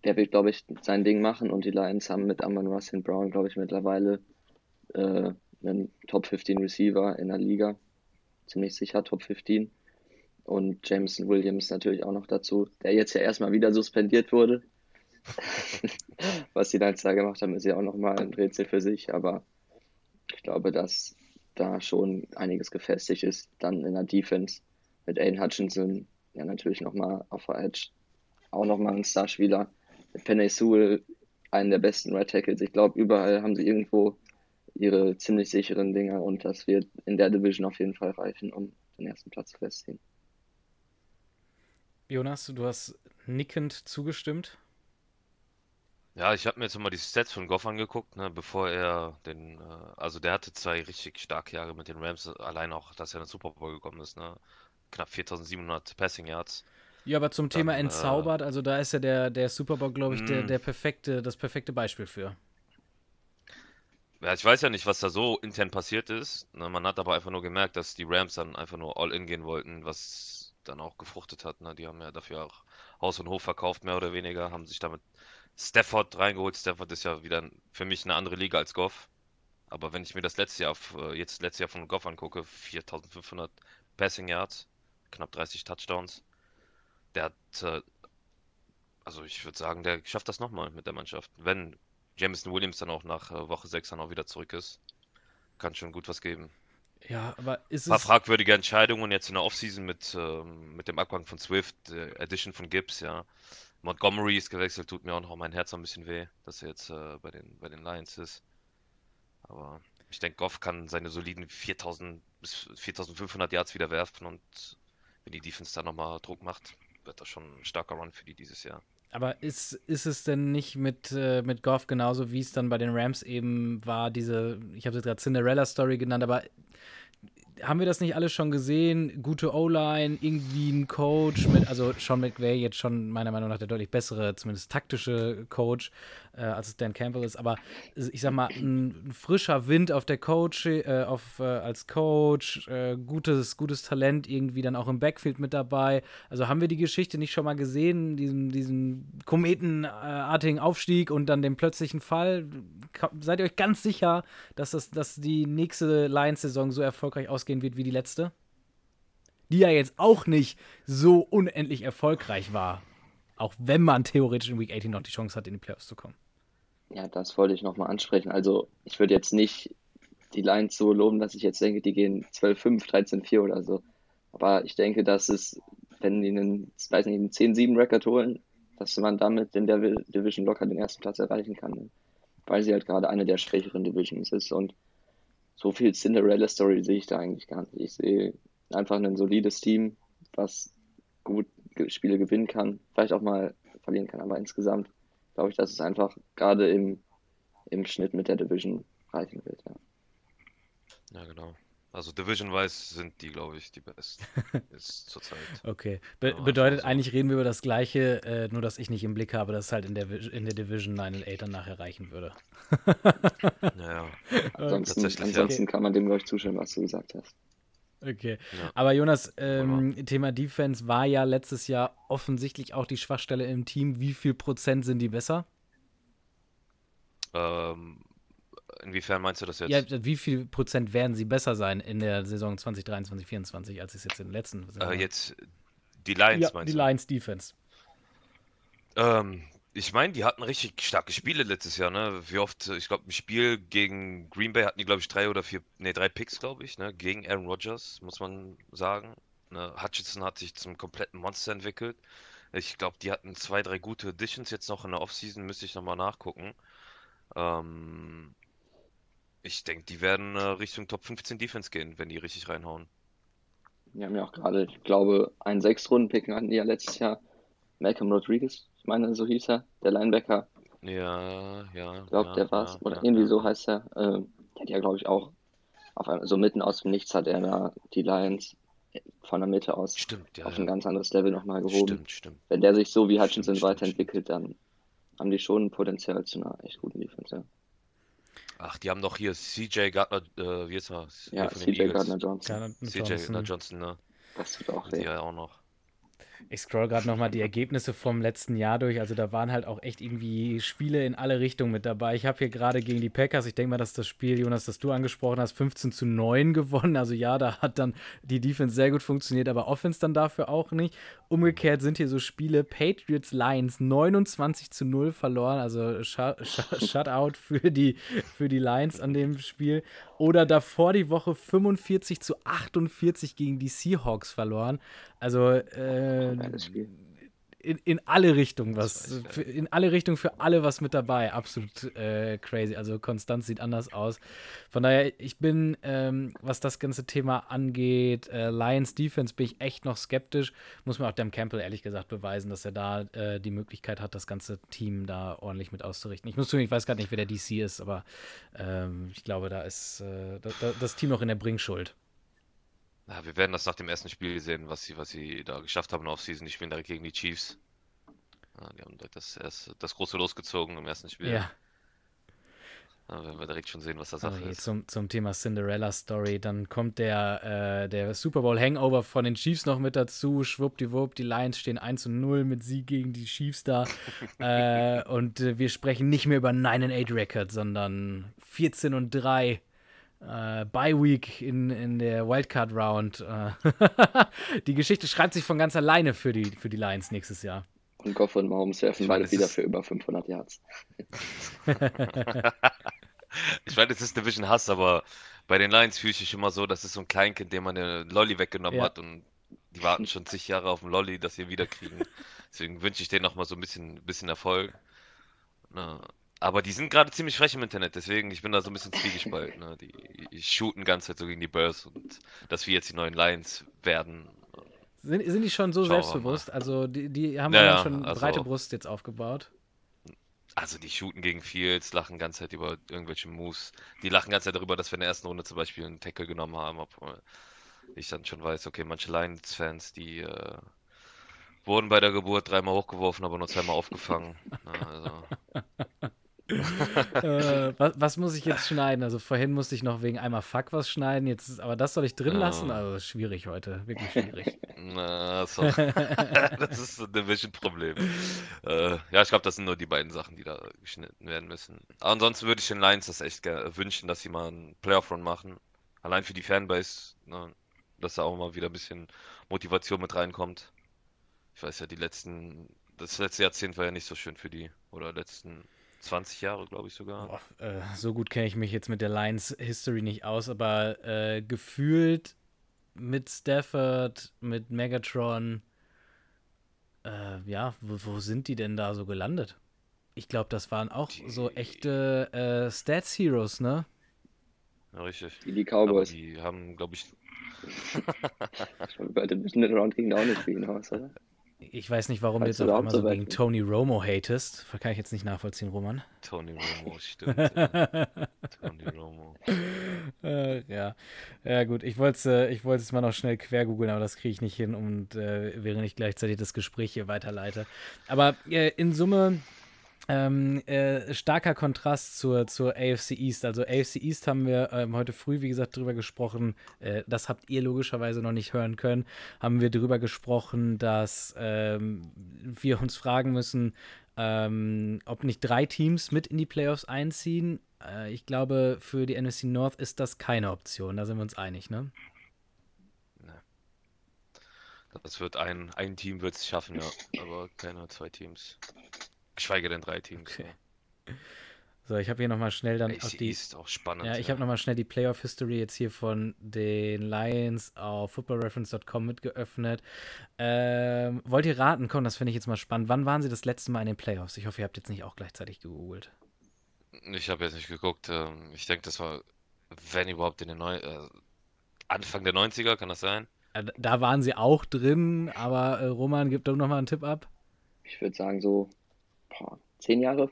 der wird, glaube ich, sein Ding machen und die Lions haben mit Amon Russell Brown, glaube ich, mittlerweile äh, einen Top 15 Receiver in der Liga. Ziemlich sicher Top 15. Und Jameson Williams natürlich auch noch dazu, der jetzt ja erstmal wieder suspendiert wurde. Was die Lions da gemacht haben, ist ja auch nochmal ein Rätsel für sich, aber ich glaube, dass da schon einiges gefestigt ist. Dann in der Defense mit Aiden Hutchinson, ja natürlich nochmal auf der Edge, auch nochmal ein Starspieler. Penny Sewell, einen der besten Red Tackles. Ich glaube, überall haben sie irgendwo ihre ziemlich sicheren Dinger und das wird in der Division auf jeden Fall reichen, um den ersten Platz zu festigen. Jonas, du hast nickend zugestimmt. Ja, ich habe mir jetzt mal die Stats von Goff angeguckt, ne, bevor er den, äh, also der hatte zwei richtig starke Jahre mit den Rams, allein auch, dass er in den Super Bowl gekommen ist, ne? Knapp 4700 Passing Yards. Ja, aber zum Dann, Thema äh, entzaubert, also da ist ja der, der Super Bowl, glaube ich, der, hm. der perfekte, das perfekte Beispiel für. Ja, ich weiß ja nicht, was da so intern passiert ist. Ne, man hat aber einfach nur gemerkt, dass die Rams dann einfach nur all in gehen wollten, was dann auch gefruchtet hat. Ne? Die haben ja dafür auch Haus und Hof verkauft, mehr oder weniger, haben sich damit Stafford reingeholt. Stafford ist ja wieder für mich eine andere Liga als Goff. Aber wenn ich mir das letzte Jahr, auf, äh, jetzt letztes Jahr von Goff angucke, 4500 Passing Yards, knapp 30 Touchdowns. Der hat, äh, also ich würde sagen, der schafft das nochmal mit der Mannschaft. Wenn Jameson Williams dann auch nach äh, Woche 6 dann auch wieder zurück ist, kann schon gut was geben. Ja, aber ist Ein paar fragwürdige Entscheidungen jetzt in der Offseason mit, ähm, mit dem Abgang von Swift, der Addition von Gibbs, ja. Montgomery ist gewechselt, tut mir auch noch mein Herz ein bisschen weh, dass er jetzt äh, bei, den, bei den Lions ist. Aber ich denke, Goff kann seine soliden 4000 bis 4500 Yards wieder werfen und wenn die Defense da nochmal Druck macht, wird das schon ein starker Run für die dieses Jahr. Aber ist, ist es denn nicht mit, äh, mit Goff genauso, wie es dann bei den Rams eben war, diese, ich habe es gerade Cinderella-Story genannt, aber haben wir das nicht alles schon gesehen? Gute O-Line, irgendwie ein Coach mit, also Sean McVay jetzt schon meiner Meinung nach der deutlich bessere, zumindest taktische Coach, äh, als es Dan Campbell ist. Aber ich sag mal, ein, ein frischer Wind auf der Coach, äh, auf, äh, als Coach, äh, gutes, gutes Talent irgendwie dann auch im Backfield mit dabei. Also haben wir die Geschichte nicht schon mal gesehen, diesen, diesen kometenartigen Aufstieg und dann den plötzlichen Fall? Seid ihr euch ganz sicher, dass, das, dass die nächste Lions-Saison so erfolgreich ausgehen wird wie die letzte? Die ja jetzt auch nicht so unendlich erfolgreich war. Auch wenn man theoretisch in Week 18 noch die Chance hat, in die Playoffs zu kommen. Ja, das wollte ich nochmal ansprechen. Also, ich würde jetzt nicht die Lions so loben, dass ich jetzt denke, die gehen 12-5, 13-4 oder so. Aber ich denke, dass es, wenn die einen, weiß nicht, einen 10-7-Record holen, dass man damit in der Division locker den ersten Platz erreichen kann. Weil sie halt gerade eine der schwächeren Divisions ist. Und so viel Cinderella-Story sehe ich da eigentlich gar nicht. Ich sehe einfach ein solides Team, was gut Spiele gewinnen kann, vielleicht auch mal verlieren kann, aber insgesamt glaube ich, dass es einfach gerade im, im Schnitt mit der Division reichen wird. Ja, ja genau. Also Division-wise sind die, glaube ich, die besten ist zurzeit. Okay. Be ja, bedeutet so. eigentlich reden wir über das Gleiche, äh, nur dass ich nicht im Blick habe, dass es halt in der, in der Division 9 und 8 dann nachher reichen würde. ja, ja. Ansonsten, ansonsten ja. kann man dem, glaube ich, zustimmen, was du gesagt hast. Okay. Ja. Aber Jonas, ähm, Thema Defense war ja letztes Jahr offensichtlich auch die Schwachstelle im Team. Wie viel Prozent sind die besser? Ähm, inwiefern meinst du das jetzt? Ja, wie viel Prozent werden sie besser sein in der Saison 2023, 2024, als es jetzt in den letzten äh, Jetzt die Lions, ja, meinst die du? Die Lions Defense. Ähm, ich meine, die hatten richtig starke Spiele letztes Jahr, ne? Wie oft, ich glaube, im Spiel gegen Green Bay hatten die, glaube ich, drei oder vier, ne, drei Picks, glaube ich, ne? Gegen Aaron Rodgers, muss man sagen. Ne? Hutchinson hat sich zum kompletten Monster entwickelt. Ich glaube, die hatten zwei, drei gute Additions jetzt noch in der Offseason, müsste ich nochmal nachgucken. Ähm, ich denke, die werden äh, Richtung Top 15 Defense gehen, wenn die richtig reinhauen. Die haben ja auch gerade, ich glaube, einen Sechs-Runden-Pick hatten die ja letztes Jahr. Malcolm Rodriguez, ich meine, so hieß er, der Linebacker. Ja, ja. Ich glaube, ja, der war's. Ja, Oder ja, irgendwie so heißt er. Ähm, der hat ja, glaube ich, auch auf einmal, so mitten aus dem Nichts hat er da die Lions von der Mitte aus stimmt, ja, auf ein ganz anderes Level nochmal gehoben. Stimmt, stimmt. Wenn der sich so wie Hutchinson stimmt, weiterentwickelt, dann haben die schon Potenzial zu einer echt guten Defense, ja. Ach, die haben doch hier CJ Gardner, äh, wie ist er? Ja, CJ Gardner Johnson. CJ Gardner Johnson, ne? Das wird auch weh. Ja, auch noch. Ich scroll gerade nochmal die Ergebnisse vom letzten Jahr durch. Also da waren halt auch echt irgendwie Spiele in alle Richtungen mit dabei. Ich habe hier gerade gegen die Packers, ich denke mal, dass das Spiel, Jonas, das du angesprochen hast, 15 zu 9 gewonnen. Also ja, da hat dann die Defense sehr gut funktioniert, aber Offense dann dafür auch nicht. Umgekehrt sind hier so Spiele Patriots Lions 29 zu 0 verloren. Also Shutout für die, für die Lions an dem Spiel. Oder davor die Woche 45 zu 48 gegen die Seahawks verloren. Also äh, in, in alle Richtungen was. Für, in alle Richtungen für alle was mit dabei. Absolut äh, crazy. Also Konstanz sieht anders aus. Von daher, ich bin, ähm, was das ganze Thema angeht, äh, Lions Defense, bin ich echt noch skeptisch. Muss man auch dem Campbell ehrlich gesagt beweisen, dass er da äh, die Möglichkeit hat, das ganze Team da ordentlich mit auszurichten. Ich muss zugeben, ich weiß gerade nicht, wer der DC ist, aber ähm, ich glaube, da ist äh, da, da, das Team noch in der Bringschuld. Ja, wir werden das nach dem ersten Spiel sehen, was sie, was sie da geschafft haben auf Season. Die spielen direkt gegen die Chiefs. Ja, die haben das, erst, das große losgezogen im ersten Spiel. Ja. Da werden wir direkt schon sehen, was das Sache okay, ist. Zum, zum Thema Cinderella Story. Dann kommt der, äh, der Super Bowl Hangover von den Chiefs noch mit dazu. Schwuppdiwupp, die Lions stehen 1 zu 0 mit Sieg gegen die Chiefs da. äh, und äh, wir sprechen nicht mehr über 9 8 Record, sondern 14 und 3 äh, Bye Week in, in der Wildcard Round. Äh, die Geschichte schreibt sich von ganz alleine für die, für die Lions nächstes Jahr. Und Goff und Mahomes werfen beide wieder für über 500 Yards. ich meine, das ist Division Hass, aber bei den Lions fühle ich mich immer so, das ist so ein Kleinkind, dem man den Lolly weggenommen ja. hat und die warten schon zig Jahre auf den Lolly, dass sie wieder kriegen. Deswegen wünsche ich denen noch mal so ein bisschen, bisschen Erfolg. Na, aber die sind gerade ziemlich frech im Internet, deswegen ich bin da so ein bisschen zwiegespalten. Ne? Die, die shooten ganz halt so gegen die Bears und dass wir jetzt die neuen Lions werden. Sind, sind die schon so Schauen selbstbewusst? Also die, die haben ja, ja schon also, breite Brust jetzt aufgebaut. Also die shooten gegen Fields, lachen ganz Zeit über irgendwelche Moves. Die lachen ganz Zeit darüber, dass wir in der ersten Runde zum Beispiel einen Tackle genommen haben. Obwohl ich dann schon weiß, okay, manche Lions-Fans, die äh, wurden bei der Geburt dreimal hochgeworfen, aber nur zweimal aufgefangen. Na, also. äh, was, was, muss ich jetzt schneiden? Also vorhin musste ich noch wegen einmal Fuck was schneiden, jetzt aber das soll ich drin lassen? Also schwierig heute, wirklich schwierig. Na, so. das ist ein Division-Problem. Äh, ja, ich glaube, das sind nur die beiden Sachen, die da geschnitten werden müssen. Aber ansonsten würde ich den Lions das echt wünschen, dass sie mal einen Playoff-Run machen. Allein für die Fanbase, ne, dass da auch mal wieder ein bisschen Motivation mit reinkommt. Ich weiß ja, die letzten, das letzte Jahrzehnt war ja nicht so schön für die. Oder letzten 20 Jahre, glaube ich sogar. Boah, äh, so gut kenne ich mich jetzt mit der Lions History nicht aus, aber äh, gefühlt mit Stafford, mit Megatron, äh, ja, wo, wo, sind die denn da so gelandet? Ich glaube, das waren auch die, so echte äh, Stats Heroes, ne? Ja, richtig. Die, die Cowboys. Aber die haben, glaube ich. Bei dem Division Round ging da auch nicht für ihn aus, oder? Ich weiß nicht, warum Falls du jetzt auf einmal so gegen Tony Romo hatest. Kann ich jetzt nicht nachvollziehen, Roman. Tony Romo, stimmt. ja. Tony Romo. Äh, ja. ja, gut. Ich wollte es äh, mal noch schnell quer googeln, aber das kriege ich nicht hin und äh, während ich gleichzeitig das Gespräch hier weiterleite. Aber äh, in Summe ähm, äh, starker Kontrast zur, zur AFC East. Also AFC East haben wir ähm, heute früh, wie gesagt, drüber gesprochen. Äh, das habt ihr logischerweise noch nicht hören können. Haben wir drüber gesprochen, dass ähm, wir uns fragen müssen, ähm, ob nicht drei Teams mit in die Playoffs einziehen. Äh, ich glaube, für die NFC North ist das keine Option. Da sind wir uns einig, ne? Das wird ein, ein Team wird es schaffen, ja. Aber keine zwei Teams. Geschweige denn drei Teams. Okay. So, ich habe hier nochmal schnell dann auch die. Ist auch spannend. Ja, ich ja. habe nochmal schnell die Playoff History jetzt hier von den Lions auf footballreference.com mitgeöffnet. Ähm, wollt ihr raten? Komm, das finde ich jetzt mal spannend. Wann waren sie das letzte Mal in den Playoffs? Ich hoffe, ihr habt jetzt nicht auch gleichzeitig gegoogelt. Ich habe jetzt nicht geguckt. Ähm, ich denke, das war, wenn überhaupt, in den Neu äh, Anfang der 90er, kann das sein? Äh, da waren sie auch drin, aber äh, Roman, gib doch nochmal einen Tipp ab. Ich würde sagen, so boah, zehn Jahre.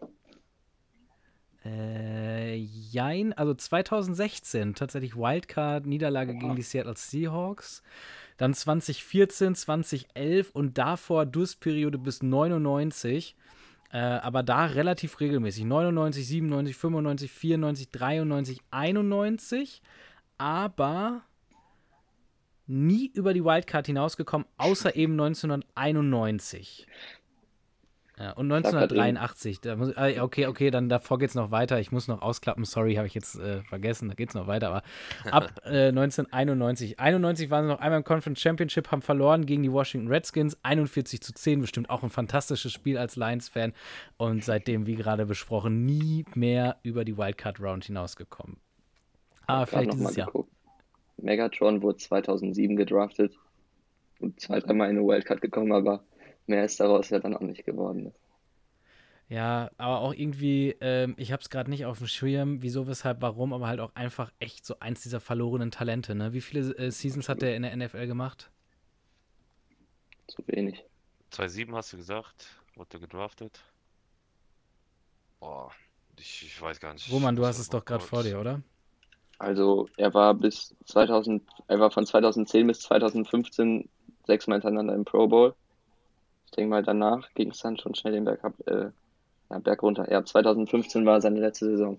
Äh, jein, also 2016 tatsächlich Wildcard-Niederlage gegen die Seattle Seahawks. Dann 2014, 2011 und davor Durstperiode bis 99. Äh, aber da relativ regelmäßig. 99, 97, 95, 94, 93, 91. Aber nie über die Wildcard hinausgekommen, außer eben 1991. Ja, und 1983. Da muss, ah, okay, okay, dann davor geht es noch weiter. Ich muss noch ausklappen. Sorry, habe ich jetzt äh, vergessen. Da geht es noch weiter. Aber ab äh, 1991. 91 waren sie noch einmal im Conference Championship, haben verloren gegen die Washington Redskins. 41 zu 10. Bestimmt auch ein fantastisches Spiel als Lions-Fan. Und seitdem, wie gerade besprochen, nie mehr über die Wildcard Round hinausgekommen. Aber vielleicht dieses Jahr. Geguckt. Megatron wurde 2007 gedraftet und zwei, dreimal in eine Wildcard gekommen, aber mehr ist daraus ja dann auch nicht geworden. Ja, aber auch irgendwie, ähm, ich habe es gerade nicht auf dem Schirm, wieso, weshalb, warum, aber halt auch einfach echt so eins dieser verlorenen Talente. Ne? Wie viele äh, Seasons hat der in der NFL gemacht? Zu wenig. 2-7 hast du gesagt, wurde gedraftet. Boah, ich, ich weiß gar nicht. Roman, du hast es doch gerade vor dir, oder? Also er war bis 2000, er war von 2010 bis 2015 sechsmal hintereinander im Pro Bowl. Ich denke mal, danach ging es dann schon schnell den Berg, ab, äh, ja, Berg runter. Ja, 2015 war seine letzte Saison.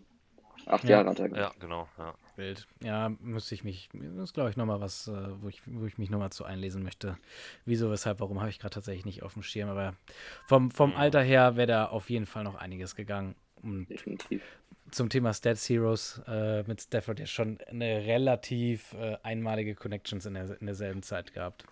Acht ja. Jahre hat er gemacht. Ja, genau. Ja. Bild. Ja, müsste ich mich, das ist glaube ich nochmal was, äh, wo ich, wo ich mich nochmal zu einlesen möchte. Wieso, weshalb, warum habe ich gerade tatsächlich nicht auf dem Schirm, aber vom, vom ja. Alter her wäre da auf jeden Fall noch einiges gegangen. Und Definitiv zum Thema Stats Heroes äh, mit Stafford ja schon eine relativ äh, einmalige Connections in, der, in derselben Zeit gehabt.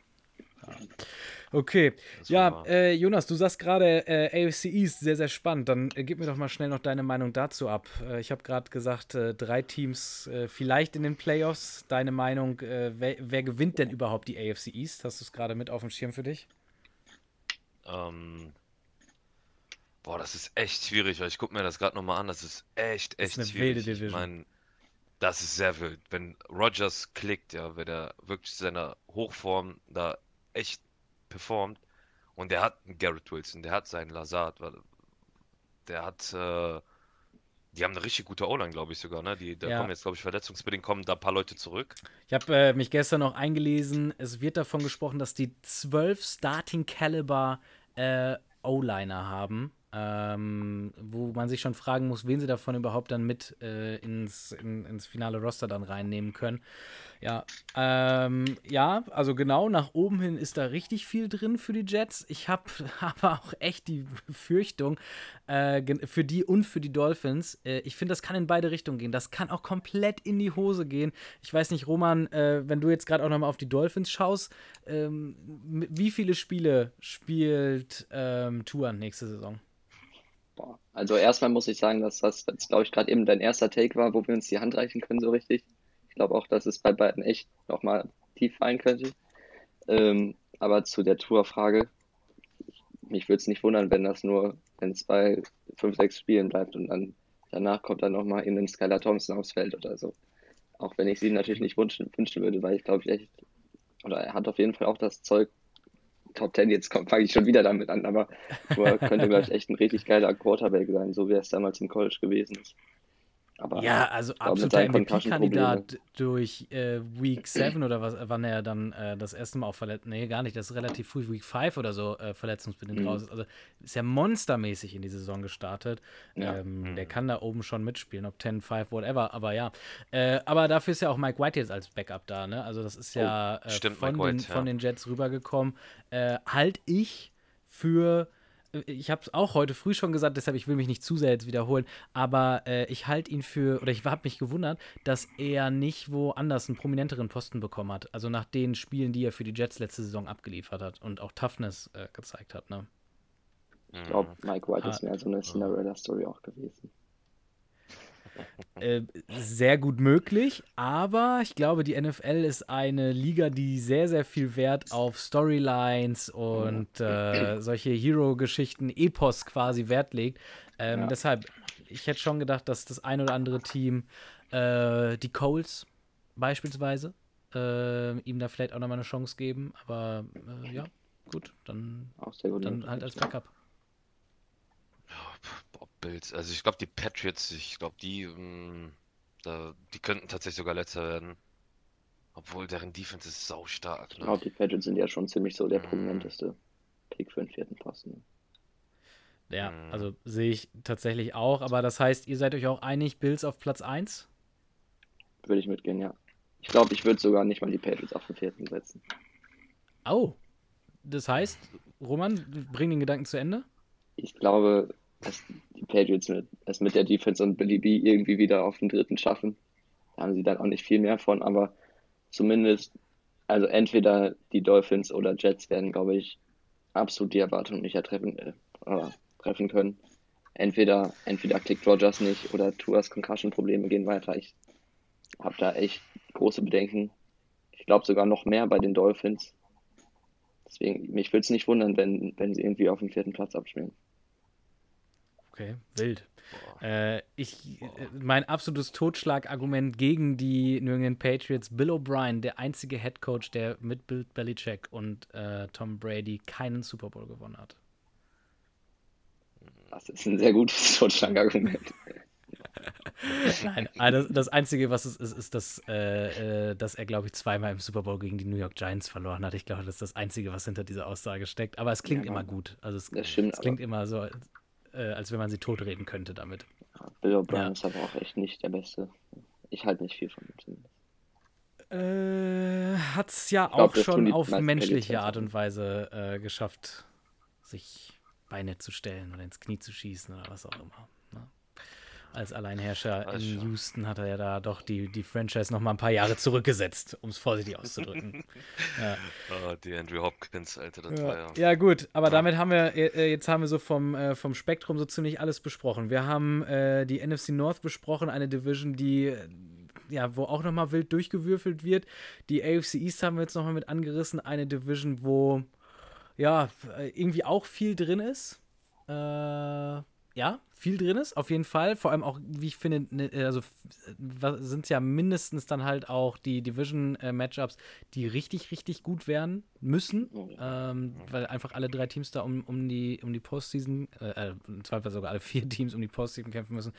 Okay, ja, äh, Jonas, du sagst gerade äh, AFC East, sehr, sehr spannend. Dann äh, gib mir doch mal schnell noch deine Meinung dazu ab. Äh, ich habe gerade gesagt, äh, drei Teams äh, vielleicht in den Playoffs. Deine Meinung, wer, wer, gewinnt denn überhaupt die AFC East? Hast du es gerade mit auf dem Schirm für dich? Ähm, Boah, das ist echt schwierig, weil ich gucke mir das gerade nochmal an. Das ist echt, echt das ist eine schwierig. Wilde Division. Ich meine, das ist sehr wild. Wenn Rogers klickt, ja, wenn er wirklich seiner Hochform da echt performt und der hat einen Garrett Wilson, der hat seinen Lazard, der hat, äh, die haben eine richtig gute O-Line, glaube ich sogar, ne? Die, da ja. kommen jetzt, glaube ich, verletzungsbedingt kommen da ein paar Leute zurück. Ich habe äh, mich gestern noch eingelesen, es wird davon gesprochen, dass die zwölf Starting Caliber äh, O-Liner haben ähm, wo man sich schon fragen muss, wen sie davon überhaupt dann mit äh, ins, in, ins finale Roster dann reinnehmen können. Ja, ähm, ja, also genau, nach oben hin ist da richtig viel drin für die Jets. Ich habe aber auch echt die Befürchtung äh, für die und für die Dolphins. Äh, ich finde, das kann in beide Richtungen gehen. Das kann auch komplett in die Hose gehen. Ich weiß nicht, Roman, äh, wenn du jetzt gerade auch nochmal auf die Dolphins schaust, ähm, wie viele Spiele spielt ähm, Tuan nächste Saison? Also erstmal muss ich sagen, dass das, das glaube ich, gerade eben dein erster Take war, wo wir uns die Hand reichen können, so richtig. Ich glaube auch, dass es bei beiden echt nochmal tief fallen könnte. Ähm, aber zu der Tour-Frage, mich würde es nicht wundern, wenn das nur, wenn es bei fünf, sechs Spielen bleibt und dann danach kommt dann nochmal in den Skylar Thompson aufs Feld oder so. Auch wenn ich sie natürlich nicht wünschen, wünschen würde, weil ich glaube ich echt, oder er hat auf jeden Fall auch das Zeug, Top 10, jetzt fange ich schon wieder damit an, aber könnte, glaube ich, echt ein richtig geiler Quarterback sein, so wie es damals im College gewesen ist. Aber ja, also absoluter MVP-Kandidat durch äh, Week 7 oder was, wann er dann äh, das erste Mal auch verletzt. Nee, gar nicht, das ist relativ früh, Week 5 oder so, äh, verletzungsbedingt Mhm. raus ist. Also ist ja monstermäßig in die Saison gestartet. Ja. Ähm, Der kann da oben schon mitspielen, ob 10, 5, whatever, aber ja. Äh, aber dafür ist ja auch Mike White jetzt als Backup da, ne? Also das ist ja äh, stimmt, von, Mike den, White, ja. von den Jets rübergekommen. Äh, halt ich für ich habe es auch heute früh schon gesagt, deshalb ich will mich nicht zu sehr jetzt wiederholen, aber äh, ich halte ihn für, oder ich habe mich gewundert, dass er nicht woanders einen prominenteren Posten bekommen hat. Also nach den Spielen, die er für die Jets letzte Saison abgeliefert hat und auch Toughness äh, gezeigt hat. Ne? ich glaube, Mhm. Mike White Ah. ist mehr so eine Cinderella-Story auch gewesen. Äh, sehr gut möglich, aber ich glaube, die NFL ist eine Liga, die sehr, sehr viel Wert auf Storylines und äh, solche Hero-Geschichten, Epos quasi Wert legt. Ähm, Ja. Deshalb, ich hätte schon gedacht, dass das ein oder andere Team, äh, die Coles beispielsweise, äh, ihm da vielleicht auch nochmal eine Chance geben. Aber äh, ja, gut, dann, Auch sehr gut. dann halt als Backup. Boah, Bills. Also ich glaube, die Patriots, ich glaube, die, mh, da, die könnten tatsächlich sogar letzter werden. Obwohl deren Defense ist sau stark. Ich Ne? glaube, die Patriots sind ja schon ziemlich so der Mhm. prominenteste Pick für den vierten Posten. Ja, Mhm. also sehe ich tatsächlich auch. Aber das heißt, ihr seid euch auch einig, Bills auf Platz 1? Würde ich mitgehen, ja. Ich glaube, ich würde sogar nicht mal die Patriots auf den vierten setzen. Oh. Das heißt, Roman, bring den Gedanken zu Ende. Ich glaube, dass die Patriots mit, es mit der Defense und Billy B irgendwie wieder auf den dritten schaffen. Da haben sie dann auch nicht viel mehr von, aber zumindest, also entweder die Dolphins oder Jets werden, glaube ich, absolut die Erwartungen nicht ertreffen, äh, äh, treffen können. Entweder, entweder klickt Rogers nicht oder Tuas Concussion-Probleme gehen weiter. Ich habe da echt große Bedenken. Ich glaube sogar noch mehr bei den Dolphins. Deswegen, mich würde es nicht wundern, wenn, wenn sie irgendwie auf dem vierten Platz abspielen. Okay, wild. Äh, ich, äh, mein absolutes Totschlagargument gegen die New England Patriots, Bill O'Brien, der einzige Head Coach, der mit Bill Belichick und äh, Tom Brady keinen Super Bowl gewonnen hat. Das ist ein sehr gutes Totschlagargument. Nein, also das, das Einzige, was es ist, ist, dass, äh, äh, dass er, glaube ich, zweimal im Super Bowl gegen die New York Giants verloren hat. Ich glaube, das ist das Einzige, was hinter dieser Aussage steckt. Aber es klingt Ja, immer gut. Also es, das stimmt, es klingt immer so, äh, als wenn man sie totreden könnte damit. Bill O'Brien Ja. ist aber auch echt nicht der Beste. Ich halte nicht viel von ihm zumindest. Äh, hat es ja glaub, auch schon auf menschliche Art und Weise äh, geschafft, sich Beine zu stellen oder ins Knie zu schießen oder was auch immer. Als Alleinherrscher Weiß in. Houston hat er ja da doch die, die Franchise noch mal ein paar Jahre zurückgesetzt, um es vorsichtig auszudrücken. ja. Ah, die Andrew Hopkins, Alter, das war Ja, ja. ja, gut, aber Ja. damit haben wir, äh, jetzt haben wir so vom, äh, vom Spektrum so ziemlich alles besprochen. Wir haben äh, die NFC North besprochen, eine Division, die, äh, ja, wo auch nochmal wild durchgewürfelt wird. Die AFC East haben wir jetzt nochmal mit angerissen, eine Division, wo, ja, äh, irgendwie auch viel drin ist. Äh, ja, viel drin ist, auf jeden Fall. Vor allem auch, wie ich finde, ne, also sind es ja mindestens dann halt auch die Division-Matchups, die richtig, richtig gut werden müssen. Ähm, weil einfach alle drei Teams da um, um die, um die Postseason, äh, äh, im Zweifel sogar alle vier Teams um die Postseason kämpfen müssen.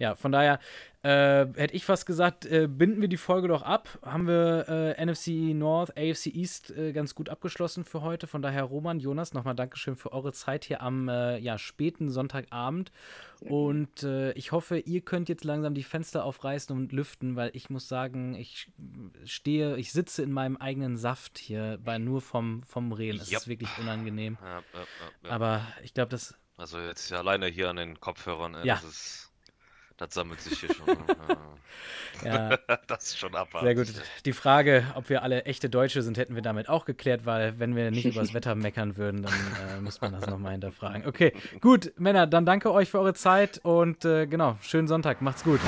Ja, von daher äh, hätte ich fast gesagt, äh, binden wir die Folge doch ab. Haben wir äh, NFC North, AFC East äh, ganz gut abgeschlossen für heute. Von daher, Roman, Jonas, nochmal Dankeschön für eure Zeit hier am äh, ja, späten Sonntagabend. Und äh, ich hoffe, ihr könnt jetzt langsam die Fenster aufreißen und lüften, weil ich muss sagen, ich stehe, ich sitze in meinem eigenen Saft hier bei nur vom, vom Reden. Es Yep. ist wirklich unangenehm. Ja, ja. Aber ich glaube, das, Also jetzt alleine hier an den Kopfhörern, Ja. das ist, das sammelt sich hier schon. ne? ja, das ist schon abartig. Sehr gut. Die Frage, ob wir alle echte Deutsche sind, hätten wir damit auch geklärt, weil wenn wir nicht über das Wetter meckern würden, dann äh, muss man das nochmal hinterfragen. Okay, gut, Männer, dann danke euch für eure Zeit und äh, genau, schönen Sonntag. Macht's gut.